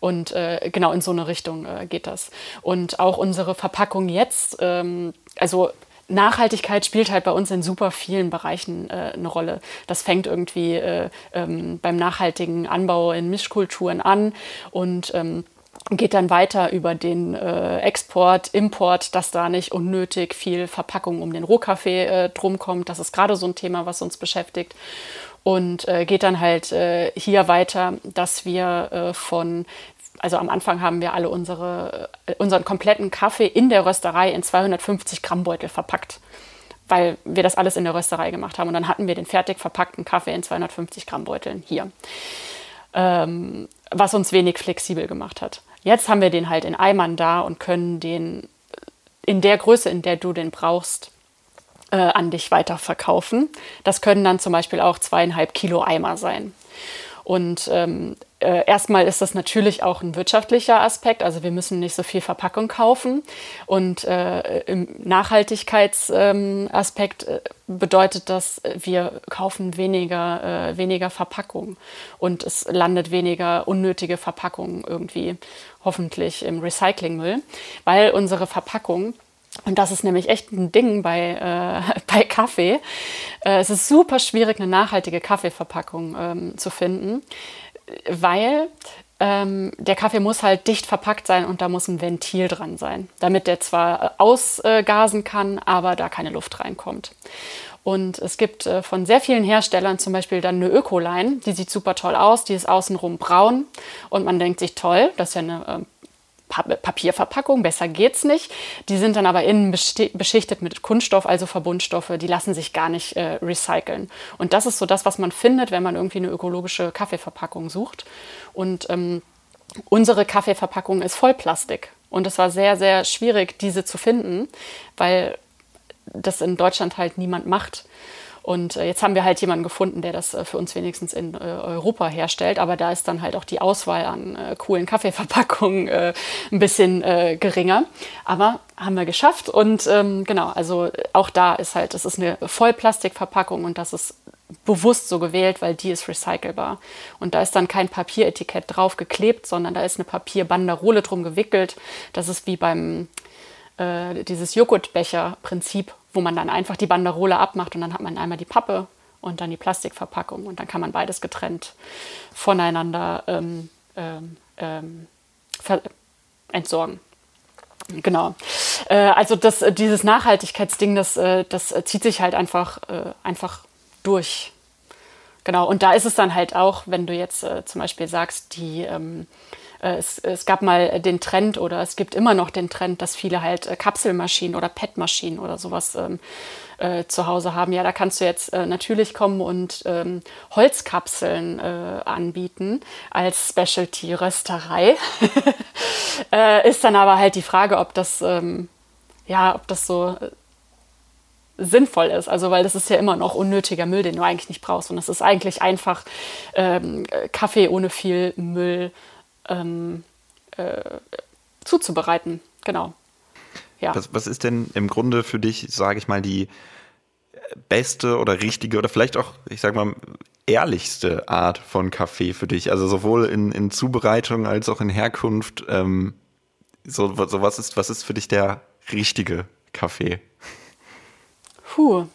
Und äh, genau in so eine Richtung äh, geht das. Und auch unsere Verpackung jetzt, ähm, also Nachhaltigkeit spielt halt bei uns in super vielen Bereichen äh, eine Rolle. Das fängt irgendwie äh, ähm, beim nachhaltigen Anbau in Mischkulturen an und ähm, geht dann weiter über den äh, Export, Import, dass da nicht unnötig viel Verpackung um den Rohkaffee äh, drum kommt. Das ist gerade so ein Thema, was uns beschäftigt. Und äh, geht dann halt äh, hier weiter, dass wir äh, von also am Anfang haben wir alle unsere, äh, unseren kompletten Kaffee in der Rösterei in 250 Gramm Beutel verpackt, weil wir das alles in der Rösterei gemacht haben. Und dann hatten wir den fertig verpackten Kaffee in 250 Gramm Beuteln hier, ähm, was uns wenig flexibel gemacht hat. Jetzt haben wir den halt in Eimern da und können den in der Größe, in der du den brauchst, äh, an dich weiterverkaufen. Das können dann zum Beispiel auch zweieinhalb Kilo Eimer sein. Und ähm, äh, erstmal ist das natürlich auch ein wirtschaftlicher Aspekt. Also wir müssen nicht so viel Verpackung kaufen. Und äh, im Nachhaltigkeitsaspekt ähm, äh, bedeutet das, wir kaufen weniger, äh, weniger Verpackung. Und es landet weniger unnötige Verpackung irgendwie hoffentlich im Recyclingmüll, weil unsere Verpackung und das ist nämlich echt ein Ding bei, äh, bei Kaffee. Äh, es ist super schwierig, eine nachhaltige Kaffeeverpackung ähm, zu finden, weil ähm, der Kaffee muss halt dicht verpackt sein und da muss ein Ventil dran sein, damit der zwar äh, ausgasen kann, aber da keine Luft reinkommt. Und es gibt äh, von sehr vielen Herstellern zum Beispiel dann eine Ökoline, die sieht super toll aus, die ist außenrum braun und man denkt sich, toll, das ist ja eine äh, Papierverpackung, besser geht's nicht. Die sind dann aber innen beschichtet mit Kunststoff, also Verbundstoffe, die lassen sich gar nicht äh, recyceln. Und das ist so das, was man findet, wenn man irgendwie eine ökologische Kaffeeverpackung sucht. Und ähm, unsere Kaffeeverpackung ist voll Plastik. Und es war sehr, sehr schwierig, diese zu finden, weil das in Deutschland halt niemand macht. Und äh, jetzt haben wir halt jemanden gefunden, der das äh, für uns wenigstens in äh, Europa herstellt. Aber da ist dann halt auch die Auswahl an coolen Kaffeeverpackungen ein bisschen geringer. Aber haben wir geschafft. Und ähm, genau, also auch da ist halt, es ist eine Vollplastikverpackung und das ist bewusst so gewählt, weil die ist recycelbar. Und da ist dann kein Papieretikett drauf geklebt, sondern da ist eine Papierbanderole drum gewickelt. Das ist wie beim äh, dieses Joghurtbecher-Prinzip, wo man dann einfach die Banderole abmacht und dann hat man einmal die Pappe und dann die Plastikverpackung und dann kann man beides getrennt voneinander ähm, ähm, ähm entsorgen. Genau. Äh, also das, dieses Nachhaltigkeitsding, das, äh, das zieht sich halt einfach, äh, einfach durch. Genau. Und da ist es dann halt auch, wenn du jetzt äh, zum Beispiel sagst, die ähm, äh, es, es, gab mal den Trend oder es gibt immer noch den Trend, dass viele halt äh, Kapselmaschinen oder PET-Maschinen oder sowas ähm, äh, zu Hause haben. Ja, da kannst du jetzt äh, natürlich kommen und ähm, Holzkapseln äh, anbieten als Specialty-Rösterei. Äh, ist dann aber halt die Frage, ob das, ähm, ja, ob das so sinnvoll ist. Also, weil das ist ja immer noch unnötiger Müll, den du eigentlich nicht brauchst. Und es ist eigentlich einfach ähm, Kaffee ohne viel Müll ähm, äh, zuzubereiten. Genau. Ja. Was, was ist denn im Grunde für dich, sage ich mal, die beste oder richtige oder vielleicht auch, ich sag mal, ehrlichste Art von Kaffee für dich? Also sowohl in, in Zubereitung als auch in Herkunft. Ähm, so, so was ist, was ist für dich der richtige Kaffee? Puh.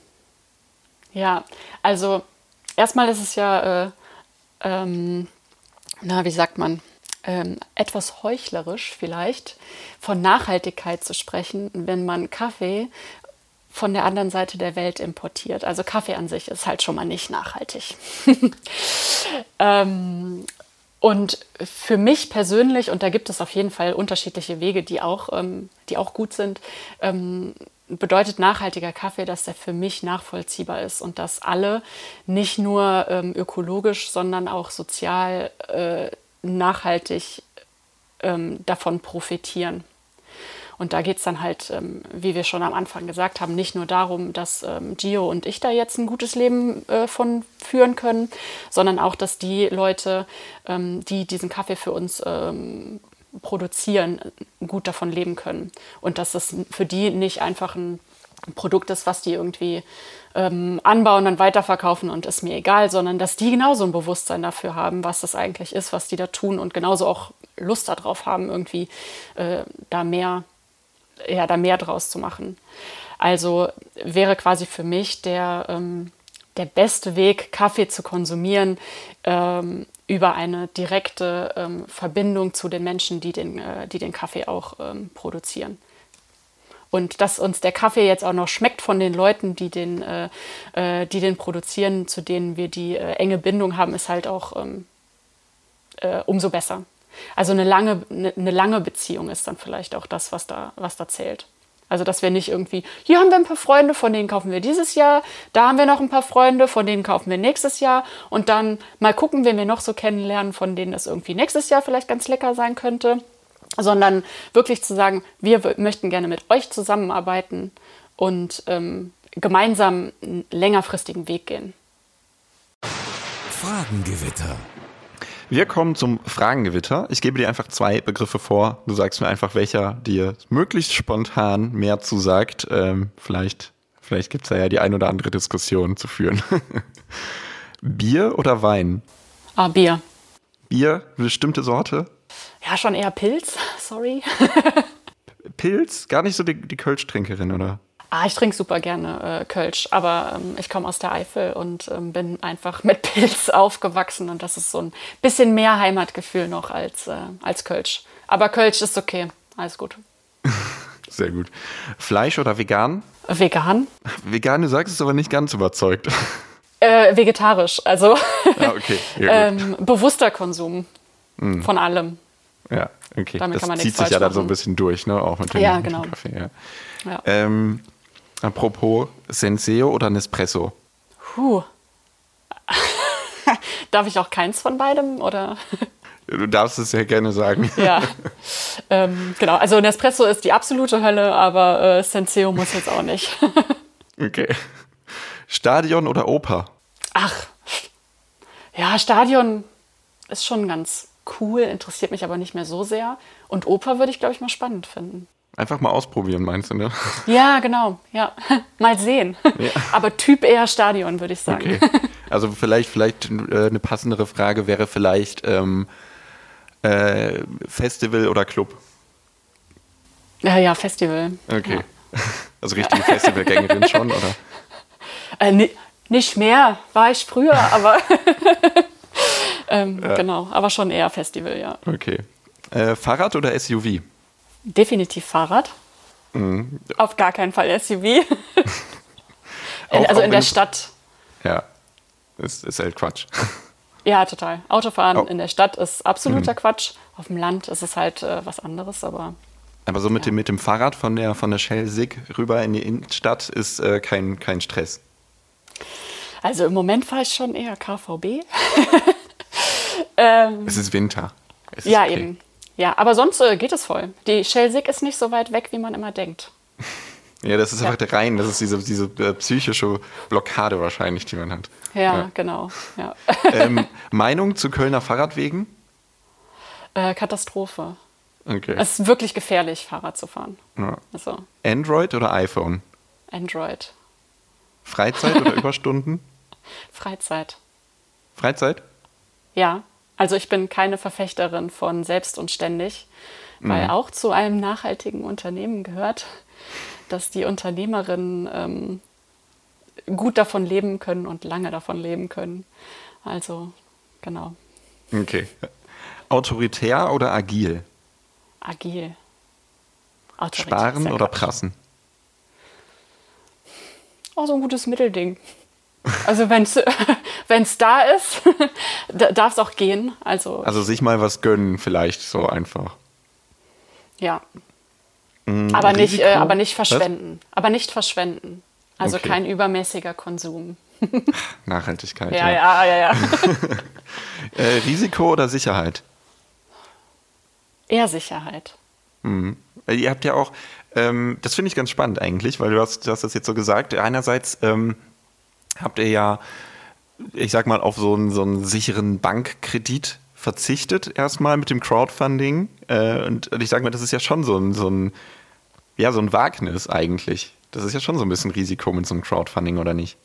Ja, also erstmal ist es ja, äh, ähm, na, wie sagt man? Ähm, etwas heuchlerisch vielleicht von Nachhaltigkeit zu sprechen, wenn man Kaffee von der anderen Seite der Welt importiert. Also Kaffee an sich ist halt schon mal nicht nachhaltig. ähm, und für mich persönlich, und da gibt es auf jeden Fall unterschiedliche Wege, die auch, ähm, die auch gut sind, ähm, bedeutet nachhaltiger Kaffee, dass der für mich nachvollziehbar ist und dass alle nicht nur ähm, ökologisch, sondern auch sozial äh, nachhaltig ähm, davon profitieren. Und da geht es dann halt, ähm, wie wir schon am Anfang gesagt haben, nicht nur darum, dass ähm, Gio und ich da jetzt ein gutes Leben äh, von führen können, sondern auch, dass die Leute, ähm, die diesen Kaffee für uns ähm, produzieren, gut davon leben können. Und dass es für die nicht einfach ein Produkt ist, was die irgendwie ähm, anbauen, dann weiterverkaufen und ist mir egal, sondern dass die genauso ein Bewusstsein dafür haben, was das eigentlich ist, was die da tun und genauso auch Lust darauf haben, irgendwie äh, da mehr, ja, da mehr draus zu machen. Also wäre quasi für mich der ähm, der beste Weg, Kaffee zu konsumieren, ähm, über eine direkte ähm, Verbindung zu den Menschen, die den, äh, die den Kaffee auch ähm, produzieren. Und dass uns der Kaffee jetzt auch noch schmeckt von den Leuten, die den, äh, äh, die den produzieren, zu denen wir die äh, enge Bindung haben, ist halt auch ähm, äh, umso besser. Also eine lange, eine, eine lange Beziehung ist dann vielleicht auch das, was da, was da zählt. Also, dass wir nicht irgendwie, hier haben wir ein paar Freunde, von denen kaufen wir dieses Jahr, da haben wir noch ein paar Freunde, von denen kaufen wir nächstes Jahr und dann mal gucken, wen wir noch so kennenlernen, von denen es irgendwie nächstes Jahr vielleicht ganz lecker sein könnte, sondern wirklich zu sagen, wir möchten gerne mit euch zusammenarbeiten und ähm, gemeinsam einen längerfristigen Weg gehen. Fragengewitter. Wir kommen zum Fragengewitter. Ich gebe dir einfach zwei Begriffe vor. Du sagst mir einfach, welcher dir möglichst spontan mehr zusagt. Ähm, vielleicht vielleicht gibt es da ja die ein oder andere Diskussion zu führen. Bier oder Wein? Ah, Bier. Bier, bestimmte Sorte? Ja, schon eher Pilz, sorry. Pilz? Gar nicht so die, die Kölsch-Trinkerin, oder? Ah, ich trinke super gerne äh, Kölsch, aber ähm, ich komme aus der Eifel und ähm, bin einfach mit Pilz aufgewachsen und das ist so ein bisschen mehr Heimatgefühl noch als, äh, als Kölsch. Aber Kölsch ist okay, alles gut. Sehr gut. Fleisch oder vegan? Vegan. Vegan, du sagst es aber nicht ganz überzeugt. Äh, vegetarisch, also ah, okay. Ähm, bewusster Konsum mm. von allem. Ja, okay. Damit das zieht sich ja dann so ein bisschen durch, ne? Auch mit dem, ja, genau. Mit Kaffee. Ja. Ja. Ähm, Apropos Senseo oder Nespresso? Puh. Darf ich auch keins von beidem oder? Du darfst es ja gerne sagen. Ja, ähm, genau. Also Nespresso ist die absolute Hölle, aber äh, Senseo muss jetzt auch nicht. okay. Stadion oder Oper? Ach, ja, Stadion ist schon ganz cool, interessiert mich aber nicht mehr so sehr. Und Oper würde ich, glaube ich, mal spannend finden. Einfach mal ausprobieren, meinst du, ne? Ja, genau. Ja, mal sehen. Ja. Aber Typ eher Stadion, würde ich sagen. Okay. Also vielleicht, vielleicht äh, eine passendere Frage wäre vielleicht ähm, äh, Festival oder Club? Ja, ja, Festival. Okay. Ja. Also richtige Festivalgängerin schon, oder? Äh, nicht mehr, war ich früher, aber ähm, ja. genau, aber schon eher Festival, ja. Okay. Äh, Fahrrad oder SUV? definitiv Fahrrad. Mhm. Auf gar keinen Fall SUV. in, auch, also auch in der Stadt. Ja, ist, ist halt Quatsch. Ja, total. Autofahren oh. in der Stadt ist absoluter mhm. Quatsch. Auf dem Land ist es halt äh, was anderes, aber. Aber so mit, ja. dem, mit dem Fahrrad von der, von der Shell Sig rüber in die Innenstadt ist äh, kein, kein Stress. Also im Moment fahre ich schon eher KVB. ähm, es ist Winter. Es ja, okay. eben. Ja, aber sonst äh, geht es voll. Die Schelsig ist nicht so weit weg, wie man immer denkt. Ja, das ist ja. einfach der Rein, das ist diese, diese äh, psychische Blockade wahrscheinlich, die man hat. Ja, ja. genau. Ja. Ähm, Meinung zu Kölner Fahrradwegen? Äh, Katastrophe. Okay. Es ist wirklich gefährlich, Fahrrad zu fahren. Also. Android oder iPhone? Android. Freizeit oder Überstunden? Freizeit. Freizeit? Ja. Also ich bin keine Verfechterin von selbst und ständig, weil mhm. auch zu einem nachhaltigen Unternehmen gehört, dass die Unternehmerinnen ähm, gut davon leben können und lange davon leben können. Also genau. Okay. Autoritär oder agil? Agil. Autoritär Sparen oder prassen? Oh, so ein gutes Mittelding. Also wenn es da ist, darf es auch gehen. Also, also sich mal was gönnen vielleicht so einfach. Ja. Mhm, aber, nicht, äh, aber nicht verschwenden. Was? Aber nicht verschwenden. Also okay. kein übermäßiger Konsum. Nachhaltigkeit. Ja, ja, ja, ja. ja. äh, Risiko oder Sicherheit? Eher Sicherheit. Mhm. Ihr habt ja auch, ähm, das finde ich ganz spannend eigentlich, weil du hast, du hast das jetzt so gesagt. Einerseits ähm, habt ihr ja, ich sag mal, auf so einen, so einen sicheren Bankkredit verzichtet, erstmal mit dem Crowdfunding. Äh, und ich sag mal, das ist ja schon so ein, so ein, ja, so ein Wagnis eigentlich. Das ist ja schon so ein bisschen Risiko mit so einem Crowdfunding, oder nicht?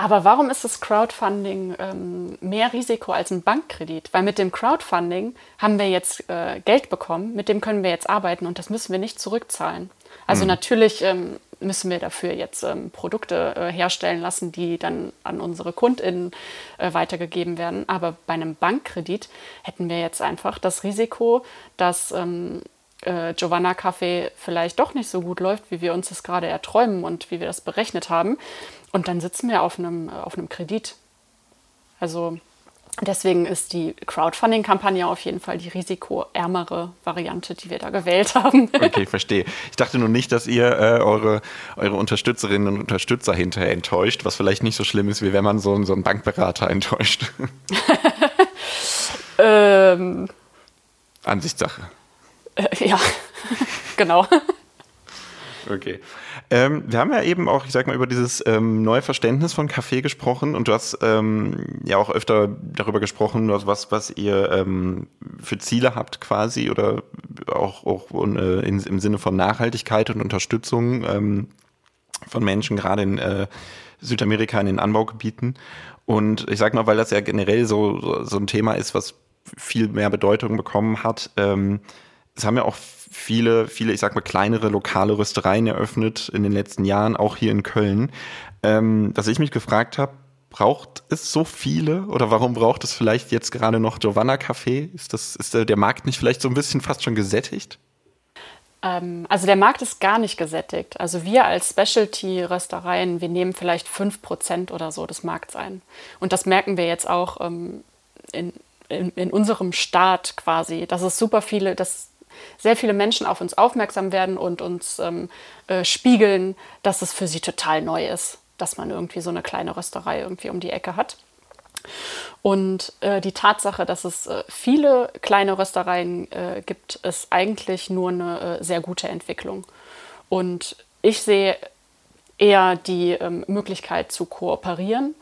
Aber warum ist das Crowdfunding ähm, mehr Risiko als ein Bankkredit? Weil mit dem Crowdfunding haben wir jetzt äh, Geld bekommen, mit dem können wir jetzt arbeiten und das müssen wir nicht zurückzahlen. Also mhm. natürlich ähm, müssen wir dafür jetzt ähm, Produkte äh, herstellen lassen, die dann an unsere KundInnen äh, weitergegeben werden. Aber bei einem Bankkredit hätten wir jetzt einfach das Risiko, dass ähm, äh, Giovanna Kaffee vielleicht doch nicht so gut läuft, wie wir uns das gerade erträumen und wie wir das berechnet haben. Und dann sitzen wir auf einem, auf einem Kredit. Also Deswegen ist die Crowdfunding-Kampagne auf jeden Fall die risikoärmere Variante, die wir da gewählt haben. Okay, verstehe. Ich dachte nur nicht, dass ihr äh, eure, eure Unterstützerinnen und Unterstützer hinterher enttäuscht, was vielleicht nicht so schlimm ist, wie wenn man so, so einen Bankberater enttäuscht. ähm, Ansichtssache. Äh, ja, genau. Okay. Ähm, wir haben ja eben auch, ich sag mal, über dieses ähm, neue Verständnis von Kaffee gesprochen und du hast ähm, ja auch öfter darüber gesprochen, was, was ihr ähm, für Ziele habt quasi oder auch, auch äh, in, im Sinne von Nachhaltigkeit und Unterstützung ähm, von Menschen, gerade in äh, Südamerika, in den Anbaugebieten. Und ich sag mal, weil das ja generell so, so, ein Thema ist, was viel mehr Bedeutung bekommen hat, ähm, es haben ja auch viele, viele, ich sag mal, kleinere lokale Röstereien eröffnet in den letzten Jahren, auch hier in Köln. Ähm, dass ich mich gefragt habe, braucht es so viele oder warum braucht es vielleicht jetzt gerade noch Giovanna Café? Ist, das, ist der Markt nicht vielleicht so ein bisschen fast schon gesättigt? Ähm, also der Markt ist gar nicht gesättigt. Also wir als Specialty-Röstereien, wir nehmen vielleicht 5% oder so des Markts ein. Und das merken wir jetzt auch ähm, in, in, in, unserem Staat quasi, dass es super viele, dass sehr viele Menschen auf uns aufmerksam werden und uns ähm, äh, spiegeln, dass es für sie total neu ist, dass man irgendwie so eine kleine Rösterei irgendwie um die Ecke hat. Und äh, die Tatsache, dass es äh, viele kleine Röstereien äh, gibt, ist eigentlich nur eine äh, sehr gute Entwicklung. Und ich sehe eher die ähm, Möglichkeit zu kooperieren,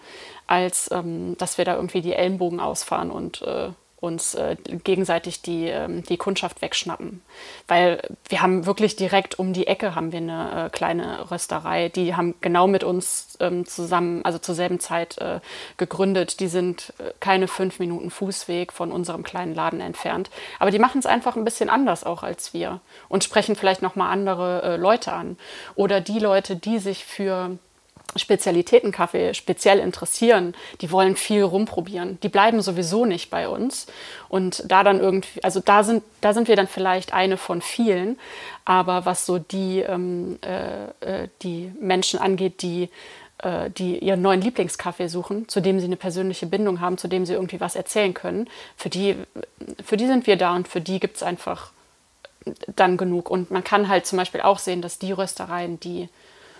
als ähm, dass wir da irgendwie die Ellenbogen ausfahren und äh, uns äh, gegenseitig die, ähm, die Kundschaft wegschnappen. Weil wir haben wirklich direkt um die Ecke haben wir eine äh, kleine Rösterei. Die haben genau mit uns ähm, zusammen, also zur selben Zeit äh, gegründet. Die sind äh, keine fünf Minuten Fußweg von unserem kleinen Laden entfernt. Aber die machen es einfach ein bisschen anders auch als wir und sprechen vielleicht nochmal andere äh, Leute an. Oder die Leute, die sich für Spezialitätenkaffee speziell interessieren, die wollen viel rumprobieren. Die bleiben sowieso nicht bei uns. Und da dann irgendwie, also da sind, da sind wir dann vielleicht eine von vielen. Aber was so die, ähm, äh, äh die Menschen angeht, die äh, die ihren neuen Lieblingskaffee suchen, zu dem sie eine persönliche Bindung haben, zu dem sie irgendwie was erzählen können, für die, für die sind wir da und für die gibt es einfach dann genug. Und man kann halt zum Beispiel auch sehen, dass die Röstereien, die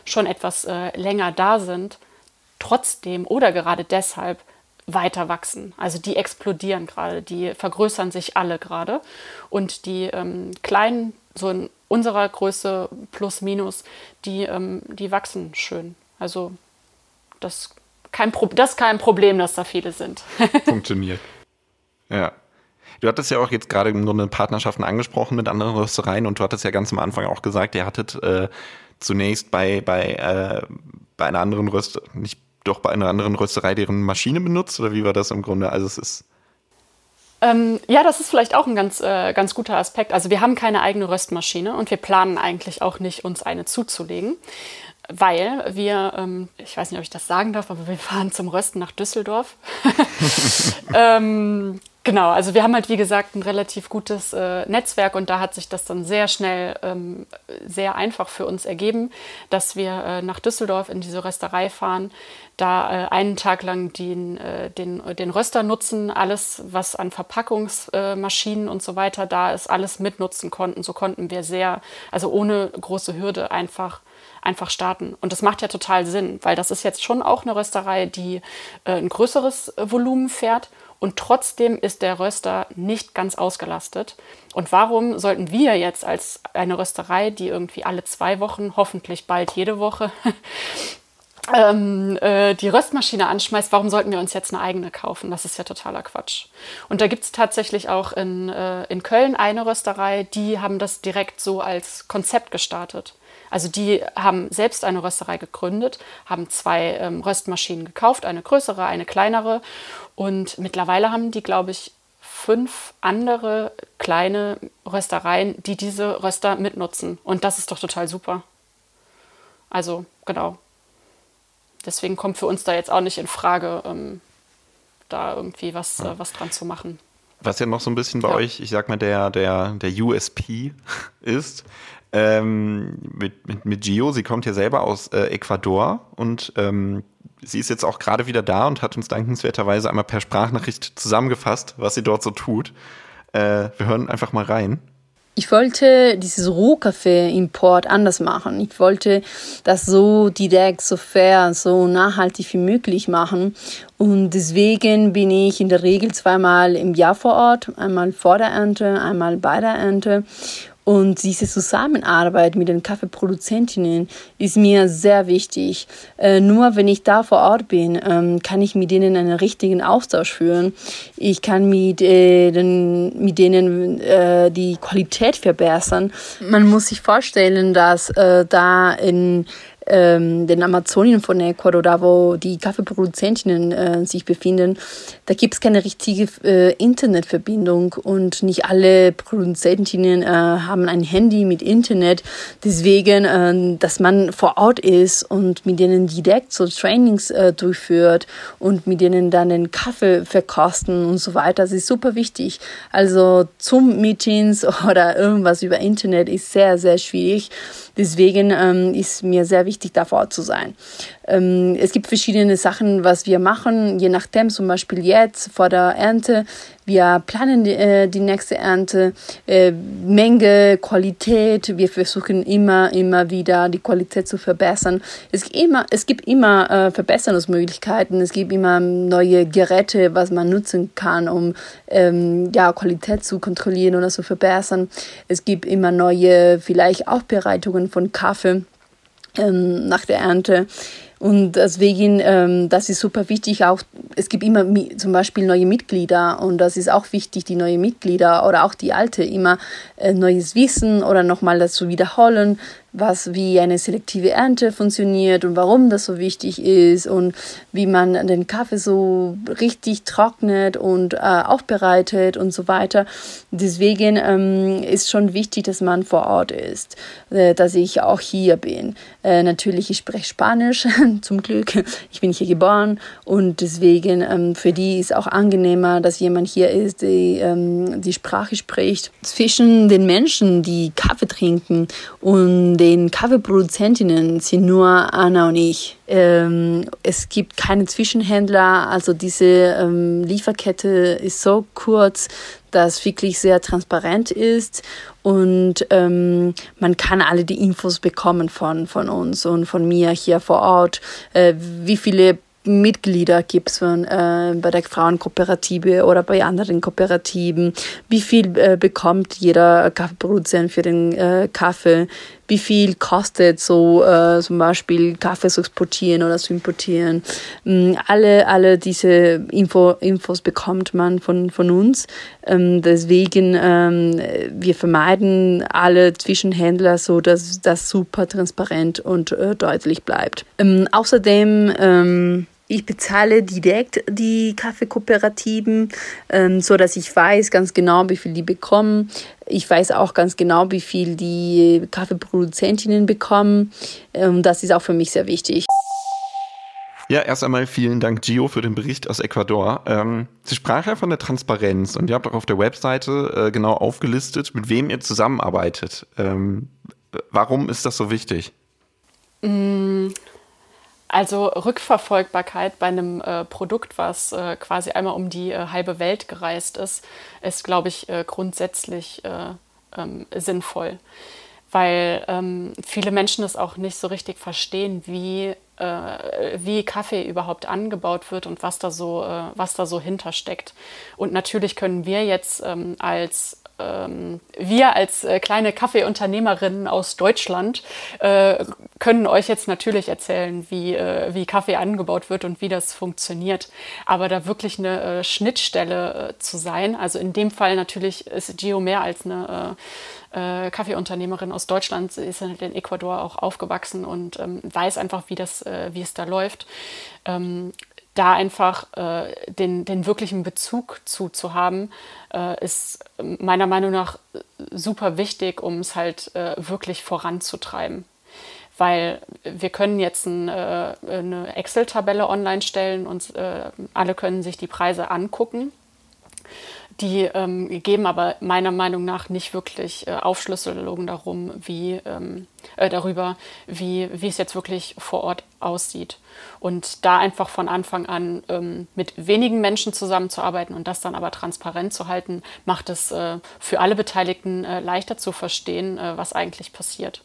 schon etwas äh, länger da sind, trotzdem oder gerade deshalb weiter wachsen. Also die explodieren gerade, die vergrößern sich alle gerade. Und die ähm, kleinen, so in unserer Größe plus minus, die, ähm, die wachsen schön. Also das, kein das ist kein Problem, dass da viele sind. Funktioniert. Ja. Du hattest ja auch jetzt gerade nur eine Partnerschaften angesprochen mit anderen Röstereien und du hattest ja ganz am Anfang auch gesagt, ihr hattet äh, zunächst bei, bei, äh, bei einer anderen Röst, nicht doch bei einer anderen Rösterei deren Maschine benutzt oder wie war das im Grunde? Also es ist. Ähm, ja, das ist vielleicht auch ein ganz, äh, ganz guter Aspekt. Also wir haben keine eigene Röstmaschine und wir planen eigentlich auch nicht, uns eine zuzulegen, weil wir, ähm, ich weiß nicht, ob ich das sagen darf, aber wir fahren zum Rösten nach Düsseldorf. ähm, Genau, also wir haben halt wie gesagt ein relativ gutes äh, Netzwerk und da hat sich das dann sehr schnell ähm, sehr einfach für uns ergeben, dass wir äh, nach Düsseldorf in diese Rösterei fahren, da äh, einen Tag lang den, äh, den, den Röster nutzen, alles was an Verpackungsmaschinen und so weiter da ist, alles mitnutzen konnten. So konnten wir sehr, also ohne große Hürde einfach einfach starten. Und das macht ja total Sinn, weil das ist jetzt schon auch eine Rösterei, die äh, ein größeres Volumen fährt und trotzdem ist der Röster nicht ganz ausgelastet. Und warum sollten wir jetzt als eine Rösterei, die irgendwie alle zwei Wochen, hoffentlich bald jede Woche, ähm, äh, die Röstmaschine anschmeißt, warum sollten wir uns jetzt eine eigene kaufen? Das ist ja totaler Quatsch. Und da gibt es tatsächlich auch in, äh, in Köln eine Rösterei, die haben das direkt so als Konzept gestartet. Also die haben selbst eine Rösterei gegründet, haben zwei ähm, Röstmaschinen gekauft, eine größere, eine kleinere. Und mittlerweile haben die, glaube ich, fünf andere kleine Röstereien, die diese Röster mitnutzen. Und das ist doch total super. Also, genau. Deswegen kommt für uns da jetzt auch nicht in Frage, ähm, da irgendwie was, äh, was dran zu machen. Was ja noch so ein bisschen bei ja. euch, ich sag mal, der, der, der USP ist, ähm, mit, mit, mit Gio, sie kommt ja selber aus äh, Ecuador und ähm, sie ist jetzt auch gerade wieder da und hat uns dankenswerterweise einmal per Sprachnachricht zusammengefasst, was sie dort so tut. Äh, wir hören einfach mal rein. Ich wollte dieses Rohkaffee-Import anders machen. Ich wollte das so direkt, so fair, so nachhaltig wie möglich machen. Und deswegen bin ich in der Regel zweimal im Jahr vor Ort, einmal vor der Ernte, einmal bei der Ernte. Und diese Zusammenarbeit mit den Kaffeeproduzentinnen ist mir sehr wichtig. Äh, nur wenn ich da vor Ort bin, ähm, kann ich mit denen einen richtigen Austausch führen. Ich kann mit, äh, den, mit denen äh, die Qualität verbessern. Man muss sich vorstellen, dass äh, da in ähm, den Amazonien von Ecuador, da wo die Kaffeeproduzentinnen äh, sich befinden, da gibt es keine richtige äh, Internetverbindung und nicht alle Produzentinnen äh, haben ein Handy mit Internet. Deswegen, äh, dass man vor Ort ist und mit denen direkt so Trainings äh, durchführt und mit denen dann den Kaffee verkosten und so weiter, das ist super wichtig. Also zum Meetings oder irgendwas über Internet ist sehr, sehr schwierig. Deswegen ähm, ist mir sehr wichtig, da vor Ort zu sein. Ähm, es gibt verschiedene Sachen, was wir machen, je nachdem, zum Beispiel jetzt vor der Ernte. Wir planen die, äh, die nächste Ernte, äh, Menge, Qualität. Wir versuchen immer, immer wieder die Qualität zu verbessern. Es gibt immer, es gibt immer äh, Verbesserungsmöglichkeiten. Es gibt immer neue Geräte, was man nutzen kann, um ähm, ja, Qualität zu kontrollieren oder zu verbessern. Es gibt immer neue, vielleicht Aufbereitungen von Kaffee ähm, nach der Ernte. Und deswegen, ähm, das ist super wichtig. Auch es gibt immer zum Beispiel neue Mitglieder und das ist auch wichtig, die neuen Mitglieder oder auch die alte immer äh, neues Wissen oder nochmal das zu wiederholen, was wie eine selektive Ernte funktioniert und warum das so wichtig ist und wie man den Kaffee so richtig trocknet und äh, aufbereitet und so weiter. Deswegen ähm, ist schon wichtig, dass man vor Ort ist, äh, dass ich auch hier bin. Äh, natürlich, ich spreche Spanisch, zum Glück. Ich bin hier geboren und deswegen ähm, für die ist auch angenehmer, dass jemand hier ist, die ähm, die Sprache spricht. Zwischen den Menschen, die Kaffee trinken und den Kaffeeproduzentinnen sind nur Anna und ich. Ähm, es gibt keine Zwischenhändler, also diese ähm, Lieferkette ist so kurz, dass wirklich sehr transparent ist und ähm, man kann alle die Infos bekommen von, von uns und von mir hier vor Ort, äh, wie viele Mitglieder gibt es äh, bei der Frauenkooperative oder bei anderen Kooperativen? Wie viel äh, bekommt jeder Kaffeeproduzent für den äh, Kaffee? Wie viel kostet so äh, zum Beispiel Kaffee zu exportieren oder zu importieren? Ähm, alle, alle diese Info, Infos bekommt man von, von uns. Ähm, deswegen, ähm, wir vermeiden alle Zwischenhändler so, dass das super transparent und äh, deutlich bleibt. Ähm, außerdem, ähm, ich bezahle direkt die Kaffeekooperativen, ähm, so dass ich weiß ganz genau, wie viel die bekommen. Ich weiß auch ganz genau, wie viel die Kaffeeproduzentinnen bekommen. Ähm, das ist auch für mich sehr wichtig. Ja, erst einmal vielen Dank, Gio, für den Bericht aus Ecuador. Ähm, Sie sprach ja von der Transparenz und ihr habt auch auf der Webseite äh, genau aufgelistet, mit wem ihr zusammenarbeitet. Ähm, warum ist das so wichtig? Also Rückverfolgbarkeit bei einem äh, Produkt, was äh, quasi einmal um die äh, halbe Welt gereist ist, ist, glaube ich, äh, grundsätzlich äh, ähm, sinnvoll. Weil ähm, viele Menschen das auch nicht so richtig verstehen, wie, äh, wie Kaffee überhaupt angebaut wird und was da so, was da so hintersteckt. Und natürlich können wir jetzt ähm, als ähm, wir als äh, kleine Kaffeeunternehmerinnen aus Deutschland äh, können euch jetzt natürlich erzählen, wie, äh, wie Kaffee angebaut wird und wie das funktioniert. Aber da wirklich eine äh, Schnittstelle äh, zu sein, also in dem Fall natürlich ist Gio mehr als eine äh, Kaffeeunternehmerin aus Deutschland, sie ist in Ecuador auch aufgewachsen und ähm, weiß einfach, wie, das, wie es da läuft. Ähm, da einfach äh, den, den wirklichen Bezug zu, zu haben, äh, ist meiner Meinung nach super wichtig, um es halt äh, wirklich voranzutreiben. Weil wir können jetzt ein, äh, eine Excel-Tabelle online stellen und äh, alle können sich die Preise angucken die ähm, geben aber meiner Meinung nach nicht wirklich äh, Aufschlüsselungen darum, wie, ähm, äh, darüber, wie, wie es jetzt wirklich vor Ort aussieht. Und da einfach von Anfang an ähm, mit wenigen Menschen zusammenzuarbeiten und das dann aber transparent zu halten, macht es äh, für alle Beteiligten äh, leichter zu verstehen, äh, was eigentlich passiert.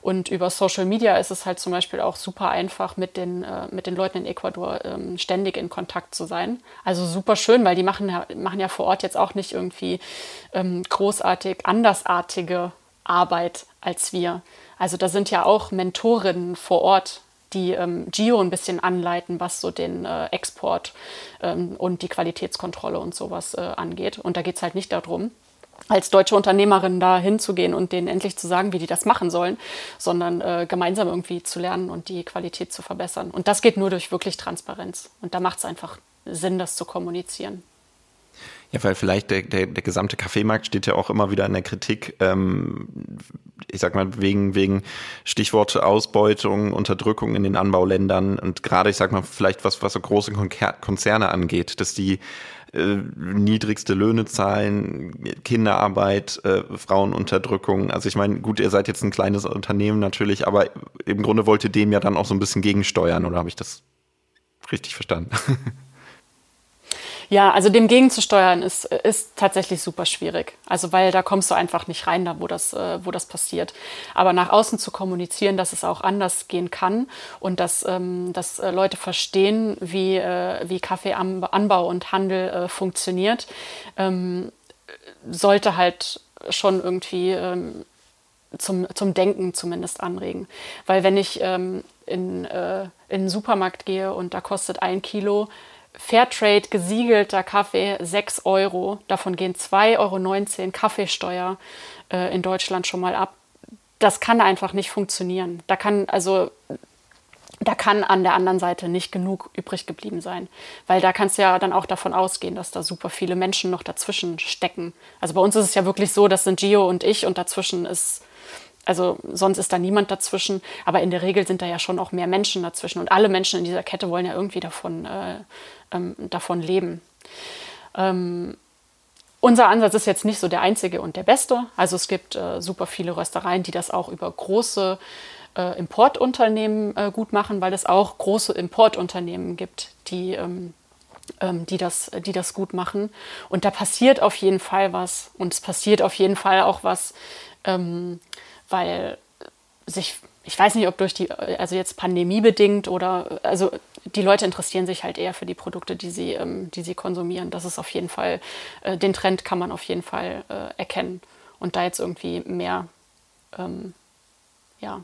Und über Social Media ist es halt zum Beispiel auch super einfach, mit den, äh, mit den Leuten in Ecuador ähm, ständig in Kontakt zu sein. Also super schön, weil die machen ja, machen ja vor Ort jetzt auch nicht irgendwie ähm, großartig andersartige Arbeit als wir. Also da sind ja auch Mentorinnen vor Ort, die ähm, Gio ein bisschen anleiten, was so den äh, Export ähm, und die Qualitätskontrolle und sowas äh, angeht. Und da geht es halt nicht darum, als deutsche Unternehmerin da hinzugehen und denen endlich zu sagen, wie die das machen sollen, sondern äh, gemeinsam irgendwie zu lernen und die Qualität zu verbessern. Und das geht nur durch wirklich Transparenz. Und da macht es einfach Sinn, das zu kommunizieren. Ja, weil vielleicht der, der, der gesamte Kaffeemarkt steht ja auch immer wieder in der Kritik, ähm, ich sag mal, wegen, wegen Stichworte Ausbeutung, Unterdrückung in den Anbauländern und gerade, ich sag mal, vielleicht was, was so große Konzerne angeht, dass die äh, niedrigste Löhne zahlen, Kinderarbeit, äh, Frauenunterdrückung. Also ich meine, gut, ihr seid jetzt ein kleines Unternehmen natürlich, aber im Grunde wollt ihr dem ja dann auch so ein bisschen gegensteuern, oder habe ich das richtig verstanden? Ja, also dem gegenzusteuern ist, ist tatsächlich super schwierig. Also weil da kommst du einfach nicht rein, da wo das, äh, wo das passiert. Aber nach außen zu kommunizieren, dass es auch anders gehen kann und dass, ähm, dass äh, Leute verstehen, wie, äh, wie Kaffeeanbau und Handel funktioniert, ähm, sollte halt schon irgendwie ähm, zum, zum Denken zumindest anregen. Weil wenn ich in, in einen Supermarkt gehe und da kostet ein Kilo Fairtrade gesiegelter Kaffee 6 Euro. Davon gehen 2,19 Euro Kaffeesteuer äh, in Deutschland schon mal ab. Das kann einfach nicht funktionieren. Da kann also da kann an der anderen Seite nicht genug übrig geblieben sein. Weil da kannst du ja dann auch davon ausgehen, dass da super viele Menschen noch dazwischen stecken. Also bei uns ist es ja wirklich so, das sind Gio und ich und dazwischen ist also sonst ist da niemand dazwischen, aber in der Regel sind da ja schon auch mehr Menschen dazwischen und alle Menschen in dieser Kette wollen ja irgendwie davon, äh, ähm, davon leben. Ähm, unser Ansatz ist jetzt nicht so der einzige und der beste. Also es gibt äh, super viele Röstereien, die das auch über große äh, Importunternehmen äh, gut machen, weil es auch große Importunternehmen gibt, die, ähm, ähm, die, das, die das gut machen. Und da passiert auf jeden Fall was. Und es passiert auf jeden Fall auch was, ähm, weil sich, ich weiß nicht, ob durch die, also jetzt pandemiebedingt oder, also die Leute interessieren sich halt eher für die Produkte, die sie, ähm, die sie konsumieren. Das ist auf jeden Fall, äh, den Trend kann man auf jeden Fall äh, erkennen. Und da jetzt irgendwie mehr, ähm, ja.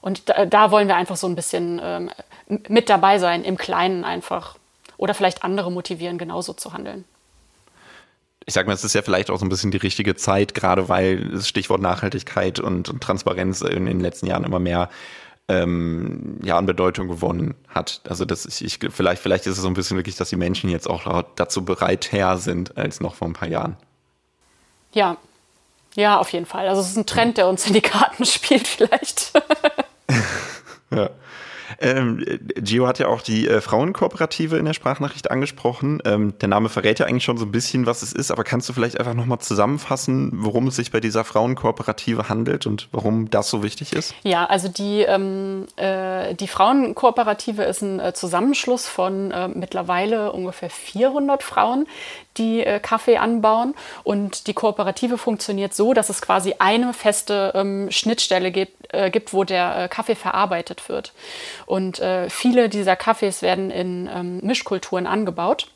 Und da, da, wollen wir einfach so ein bisschen ähm, mit dabei sein, im Kleinen einfach. Oder vielleicht andere motivieren, genauso zu handeln ich sage mal, es ist ja vielleicht auch so ein bisschen die richtige Zeit, gerade weil das Stichwort Nachhaltigkeit und, und Transparenz in den letzten Jahren immer mehr ähm, ja, an Bedeutung gewonnen hat. Also das ist, ich, vielleicht, vielleicht ist es so ein bisschen wirklich, dass die Menschen jetzt auch dazu bereit her sind als noch vor ein paar Jahren. Ja, ja, auf jeden Fall. Also es ist ein Trend, der uns in die Karten spielt, vielleicht. ja. Ähm, Gio hat ja auch die äh, Frauenkooperative in der Sprachnachricht angesprochen. Ähm, der Name verrät ja eigentlich schon so ein bisschen, was es ist, aber kannst du vielleicht einfach nochmal zusammenfassen, worum es sich bei dieser Frauenkooperative handelt und warum das so wichtig ist? Ja, also die, ähm, äh, die Frauenkooperative ist ein äh, Zusammenschluss von äh, mittlerweile ungefähr 400 Frauen, die äh, Kaffee anbauen. Und die Kooperative funktioniert so, dass es quasi eine feste ähm, Schnittstelle gibt, äh, gibt, wo der äh, Kaffee verarbeitet wird. Und äh, viele dieser Kaffees werden in ähm, Mischkulturen angebaut.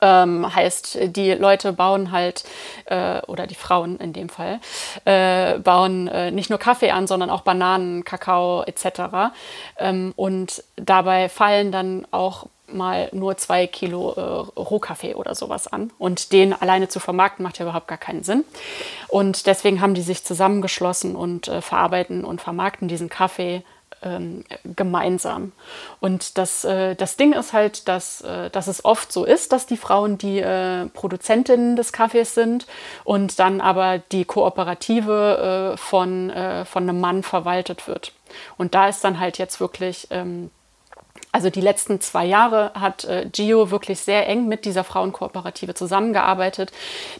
Ähm, heißt, die Leute bauen halt, äh, oder die Frauen in dem Fall, äh, bauen äh, nicht nur Kaffee an, sondern auch Bananen, Kakao etc. Ähm, und dabei fallen dann auch mal nur zwei Kilo äh, Rohkaffee oder sowas an. Und den alleine zu vermarkten, macht ja überhaupt gar keinen Sinn. Und deswegen haben die sich zusammengeschlossen und äh, verarbeiten und vermarkten diesen Kaffee ähm, gemeinsam. Und das, äh, das Ding ist halt, dass, äh, dass es oft so ist, dass die Frauen die äh, Produzentinnen des Kaffees sind und dann aber die Kooperative äh, von, äh, von einem Mann verwaltet wird. Und da ist dann halt jetzt wirklich ähm, also die letzten zwei Jahre hat äh, Gio wirklich sehr eng mit dieser Frauenkooperative zusammengearbeitet,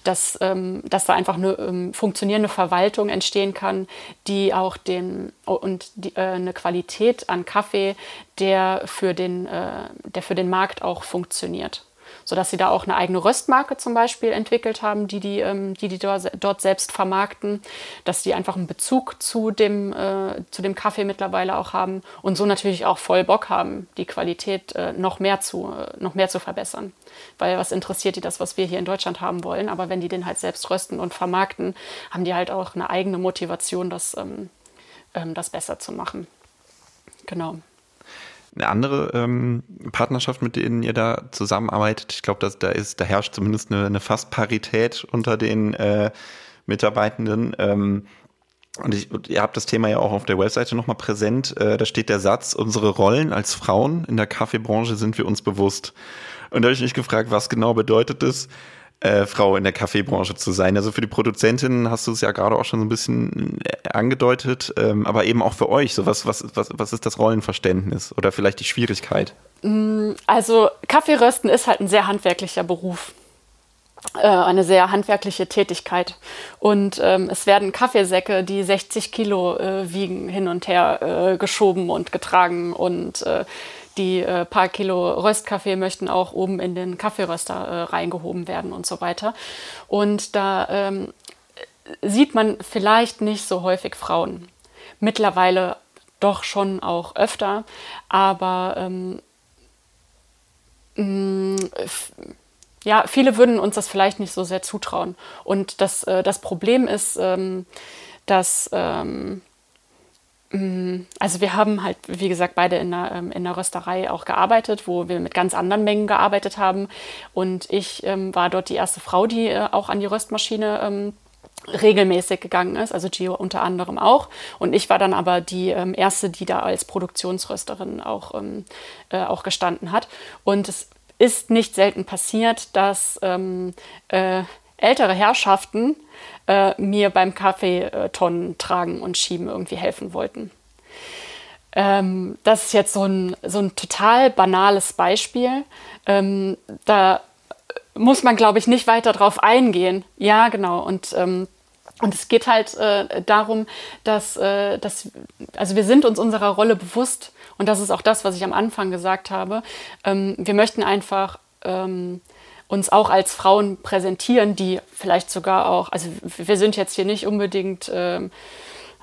dass, ähm, dass da einfach eine ähm, funktionierende Verwaltung entstehen kann, die auch den und die, äh, eine Qualität an Kaffee, der für den, äh, der für den Markt auch funktioniert sodass sie da auch eine eigene Röstmarke zum Beispiel entwickelt haben, die die, ähm, die, die dort selbst vermarkten, dass die einfach einen Bezug zu dem, äh, zu dem Kaffee mittlerweile auch haben und so natürlich auch voll Bock haben, die Qualität äh, noch, mehr zu, äh, noch mehr zu verbessern. Weil was interessiert die das, was wir hier in Deutschland haben wollen, aber wenn die den halt selbst rösten und vermarkten, haben die halt auch eine eigene Motivation, das, ähm, ähm, das besser zu machen. Genau eine andere ähm, Partnerschaft, mit denen ihr da zusammenarbeitet. Ich glaube, da ist, da herrscht zumindest eine, eine fast Parität unter den äh, Mitarbeitenden. Ähm, und, ich, ihr habt das Thema ja auch auf der Webseite nochmal präsent. Äh, da steht der Satz, unsere Rollen als Frauen in der Kaffeebranche sind wir uns bewusst. Und da habe ich mich gefragt, was genau bedeutet das? Äh, Frau in der Kaffeebranche zu sein. Also für die Produzentin hast du es ja gerade auch schon so ein bisschen äh, angedeutet, ähm, aber eben auch für euch. So was, was, was, was ist das Rollenverständnis oder vielleicht die Schwierigkeit? Mm, also Kaffeerösten ist halt ein sehr handwerklicher Beruf äh, eine sehr handwerkliche Tätigkeit. Und ähm, es werden Kaffeesäcke, die 60 Kilo äh, wiegen, hin und her äh, geschoben und getragen und äh, die äh, paar Kilo Röstkaffee möchten auch oben in den Kaffeeröster äh, reingehoben werden und so weiter. Und da ähm, sieht man vielleicht nicht so häufig Frauen. Mittlerweile doch schon auch öfter, aber ähm, mm, ja, viele würden uns das vielleicht nicht so sehr zutrauen. Und das, äh, das Problem ist, ähm, dass ähm, also wir haben halt, wie gesagt, beide in der, ähm, in der Rösterei auch gearbeitet, wo wir mit ganz anderen Mengen gearbeitet haben. Und ich ähm, war dort die erste Frau, die äh, auch an die Röstmaschine ähm, regelmäßig gegangen ist, also Gio unter anderem auch. Und ich war dann aber die ähm, erste, die da als Produktionsrösterin auch, ähm, äh, auch gestanden hat. Und es ist nicht selten passiert, dass ähm, äh, ältere Herrschaften äh, mir beim Kaffeetonnen tragen und schieben irgendwie helfen wollten. Ähm, das ist jetzt so ein, so ein total banales Beispiel. Ähm, da muss man, glaube ich, nicht weiter drauf eingehen. Ja, genau. Und ähm, und es geht halt äh, darum, dass, äh, dass, also wir sind uns unserer Rolle bewusst und das ist auch das, was ich am Anfang gesagt habe. Ähm, wir möchten einfach ähm, uns auch als Frauen präsentieren, die vielleicht sogar auch, also wir sind jetzt hier nicht unbedingt, ähm,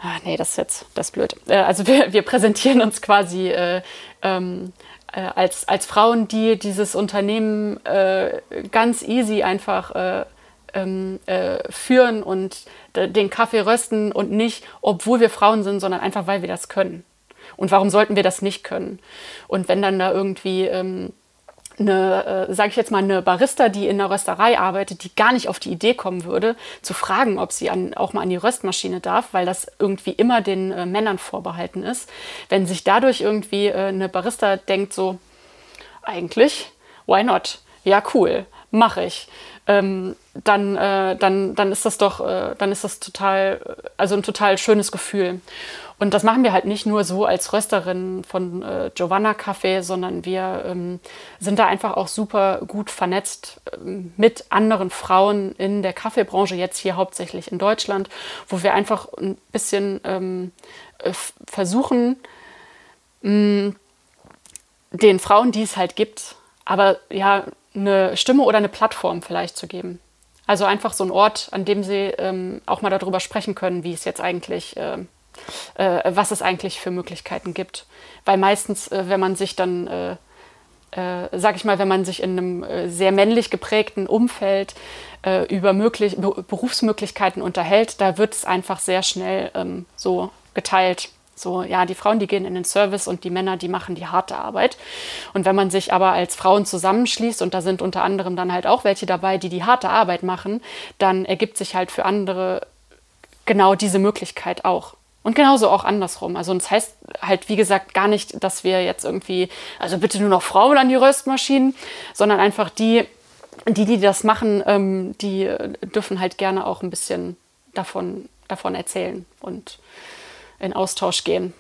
ah, nee, das ist jetzt, das ist blöd. Äh, also wir, wir präsentieren uns quasi äh, ähm, äh, als, als Frauen, die dieses Unternehmen äh, ganz easy einfach äh, ähm, äh, führen und den Kaffee rösten und nicht, obwohl wir Frauen sind, sondern einfach, weil wir das können. Und warum sollten wir das nicht können? Und wenn dann da irgendwie ähm, eine, äh, sage ich jetzt mal, eine Barista, die in der Rösterei arbeitet, die gar nicht auf die Idee kommen würde, zu fragen, ob sie an, auch mal an die Röstmaschine darf, weil das irgendwie immer den äh, Männern vorbehalten ist. Wenn sich dadurch irgendwie äh, eine Barista denkt, so, eigentlich, why not? Ja, cool, mache ich. Ähm, dann, äh, dann, dann ist das doch, äh, dann ist das total, also ein total schönes Gefühl. Und das machen wir halt nicht nur so als Rösterin von äh, Giovanna Café, sondern wir ähm, sind da einfach auch super gut vernetzt ähm, mit anderen Frauen in der Kaffeebranche, jetzt hier hauptsächlich in Deutschland, wo wir einfach ein bisschen ähm, äh, versuchen, mh, den Frauen, die es halt gibt, aber ja, eine Stimme oder eine Plattform vielleicht zu geben. Also einfach so ein Ort, an dem sie ähm, auch mal darüber sprechen können, wie es jetzt eigentlich äh, äh, was es eigentlich für Möglichkeiten gibt. Weil meistens, äh, wenn man sich dann, äh, äh sag ich mal, wenn man sich in einem äh, sehr männlich geprägten Umfeld äh, über möglich Berufsmöglichkeiten unterhält, da wird es einfach sehr schnell ähm, so geteilt. So, ja, die Frauen, die gehen in den Service und die Männer, die machen die harte Arbeit. Und wenn man sich aber als Frauen zusammenschließt, und da sind unter anderem dann halt auch welche dabei, die die harte Arbeit machen, dann ergibt sich halt für andere genau diese Möglichkeit auch. Und genauso auch andersrum. Also das heißt halt, wie gesagt, gar nicht, dass wir jetzt irgendwie, also bitte nur noch Frauen an die Röstmaschinen, sondern einfach die, die, die das machen, ähm, die dürfen halt gerne auch ein bisschen davon, davon erzählen und in Austausch gehen.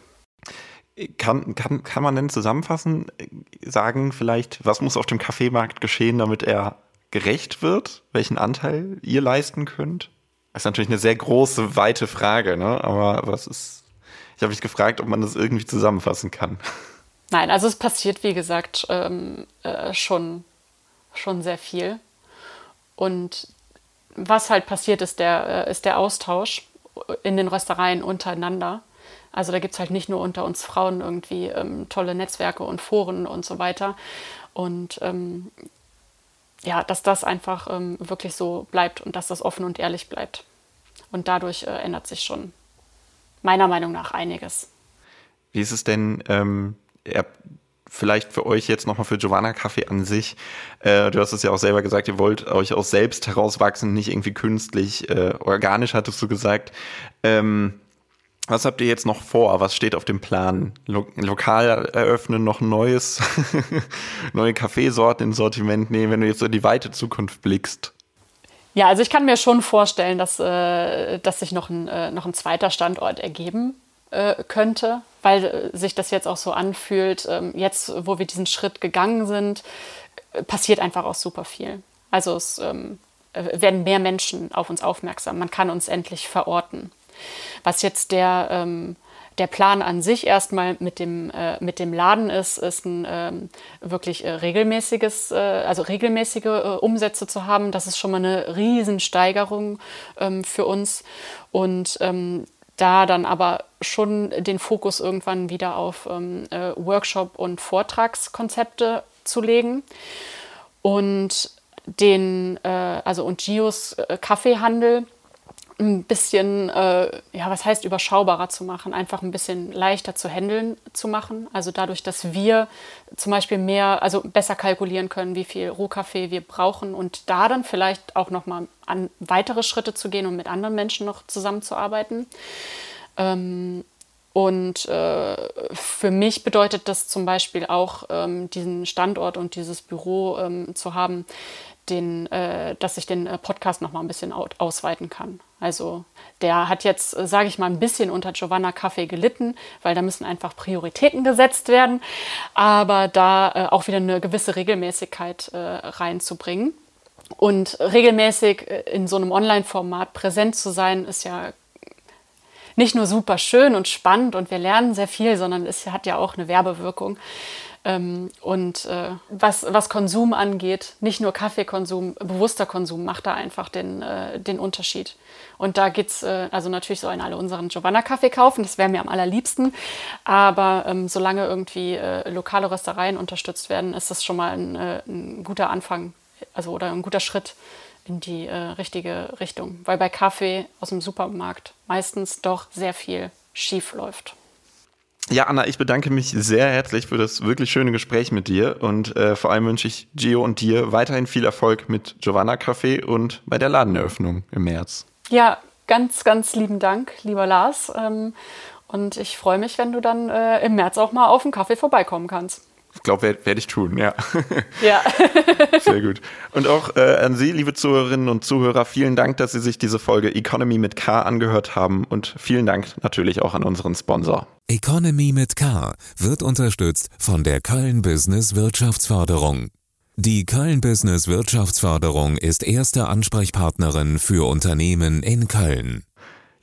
Kann, kann, kann man denn zusammenfassen, sagen vielleicht, was muss auf dem Kaffeemarkt geschehen, damit er gerecht wird? Welchen Anteil ihr leisten könnt? Das ist natürlich eine sehr große, weite Frage, ne? aber was ist, ich habe mich gefragt, ob man das irgendwie zusammenfassen kann. Nein, also es passiert, wie gesagt, ähm, äh, schon, schon sehr viel. Und was halt passiert, ist der, äh, ist der Austausch in den Röstereien untereinander. Also da gibt es halt nicht nur unter uns Frauen irgendwie ähm, tolle Netzwerke und Foren und so weiter. Und ähm, ja, dass das einfach ähm, wirklich so bleibt und dass das offen und ehrlich bleibt. Und dadurch äh, ändert sich schon meiner Meinung nach einiges. Wie ist es denn, ähm, vielleicht für euch jetzt nochmal für Giovanna Kaffee an sich? Äh, du hast es ja auch selber gesagt, ihr wollt euch aus selbst herauswachsen, nicht irgendwie künstlich, äh, organisch hattest du gesagt. Ähm, was habt ihr jetzt noch vor? Was steht auf dem Plan? Lo lokal eröffnen, noch neues, neue Kaffeesorten ins Sortiment nehmen, wenn du jetzt in die weite Zukunft blickst? Ja, also ich kann mir schon vorstellen, dass, äh, dass sich noch ein, äh, noch ein zweiter Standort ergeben äh, könnte, weil äh, sich das jetzt auch so anfühlt. Ähm, jetzt, wo wir diesen Schritt gegangen sind, passiert einfach auch super viel. Also es ähm, äh, werden mehr Menschen auf uns aufmerksam. Man kann uns endlich verorten. Was jetzt der, ähm, der Plan an sich erstmal mit dem, äh, mit dem Laden ist, ist ein ähm, wirklich äh, regelmäßiges, äh, also regelmäßige äh, Umsätze zu haben. Das ist schon mal eine Riesensteigerung ähm, für uns. Und ähm, da dann aber schon den Fokus irgendwann wieder auf ähm, äh, Workshop- und Vortragskonzepte zu legen. Und den, also und Gios Kaffeehandel ein bisschen, äh, ja, was heißt überschaubarer zu machen, einfach ein bisschen leichter zu handeln zu machen. Also dadurch, dass wir zum Beispiel mehr, also besser kalkulieren können, wie viel Rohkaffee wir brauchen und da dann vielleicht auch nochmal an weitere Schritte zu gehen und mit anderen Menschen noch zusammenzuarbeiten. Ähm, und äh, für mich bedeutet das zum Beispiel auch, ähm, diesen Standort und dieses Büro ähm, zu haben, den, äh, dass ich den äh, Podcast noch mal ein bisschen ausweiten kann. Also der hat jetzt, äh, sage ich mal, ein bisschen unter Giovanna Kaffee gelitten, weil da müssen einfach Prioritäten gesetzt werden, aber da äh, auch wieder eine gewisse Regelmäßigkeit äh, reinzubringen. Und regelmäßig äh, in so einem Online-Format präsent zu sein, ist ja nicht nur super schön und spannend und wir lernen sehr viel, sondern es hat ja auch eine Werbewirkung. Ähm, und äh, was, was Konsum angeht, nicht nur Kaffeekonsum, bewusster Konsum macht da einfach den, äh, den Unterschied. Und da geht es, äh, also natürlich sollen alle unseren Giovanna-Kaffee kaufen, das wäre mir am allerliebsten. Aber ähm, solange irgendwie äh, lokale Röstereien unterstützt werden, ist das schon mal ein, äh, ein guter Anfang, also oder ein guter Schritt in die äh, richtige Richtung. Weil bei Kaffee aus dem Supermarkt meistens doch sehr viel schief läuft. Ja, Anna, ich bedanke mich sehr herzlich für das wirklich schöne Gespräch mit dir und äh, vor allem wünsche ich Gio und dir weiterhin viel Erfolg mit Giovanna Café und bei der Ladeneröffnung im März. Ja, ganz, ganz lieben Dank, lieber Lars. Ähm, und ich freue mich, wenn du dann äh, im März auch mal auf den Kaffee vorbeikommen kannst. Ich glaube, werde werd ich tun, ja. Ja. Sehr gut. Und auch äh, an Sie, liebe Zuhörerinnen und Zuhörer, vielen Dank, dass Sie sich diese Folge Economy mit K angehört haben und vielen Dank natürlich auch an unseren Sponsor. Economy mit K wird unterstützt von der Köln Business Wirtschaftsförderung. Die Köln Business Wirtschaftsförderung ist erste Ansprechpartnerin für Unternehmen in Köln.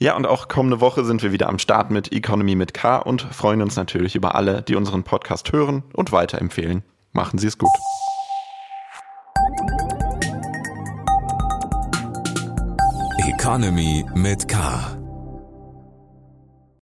Ja, und auch kommende Woche sind wir wieder am Start mit Economy mit K und freuen uns natürlich über alle, die unseren Podcast hören und weiterempfehlen. Machen Sie es gut. Economy mit K.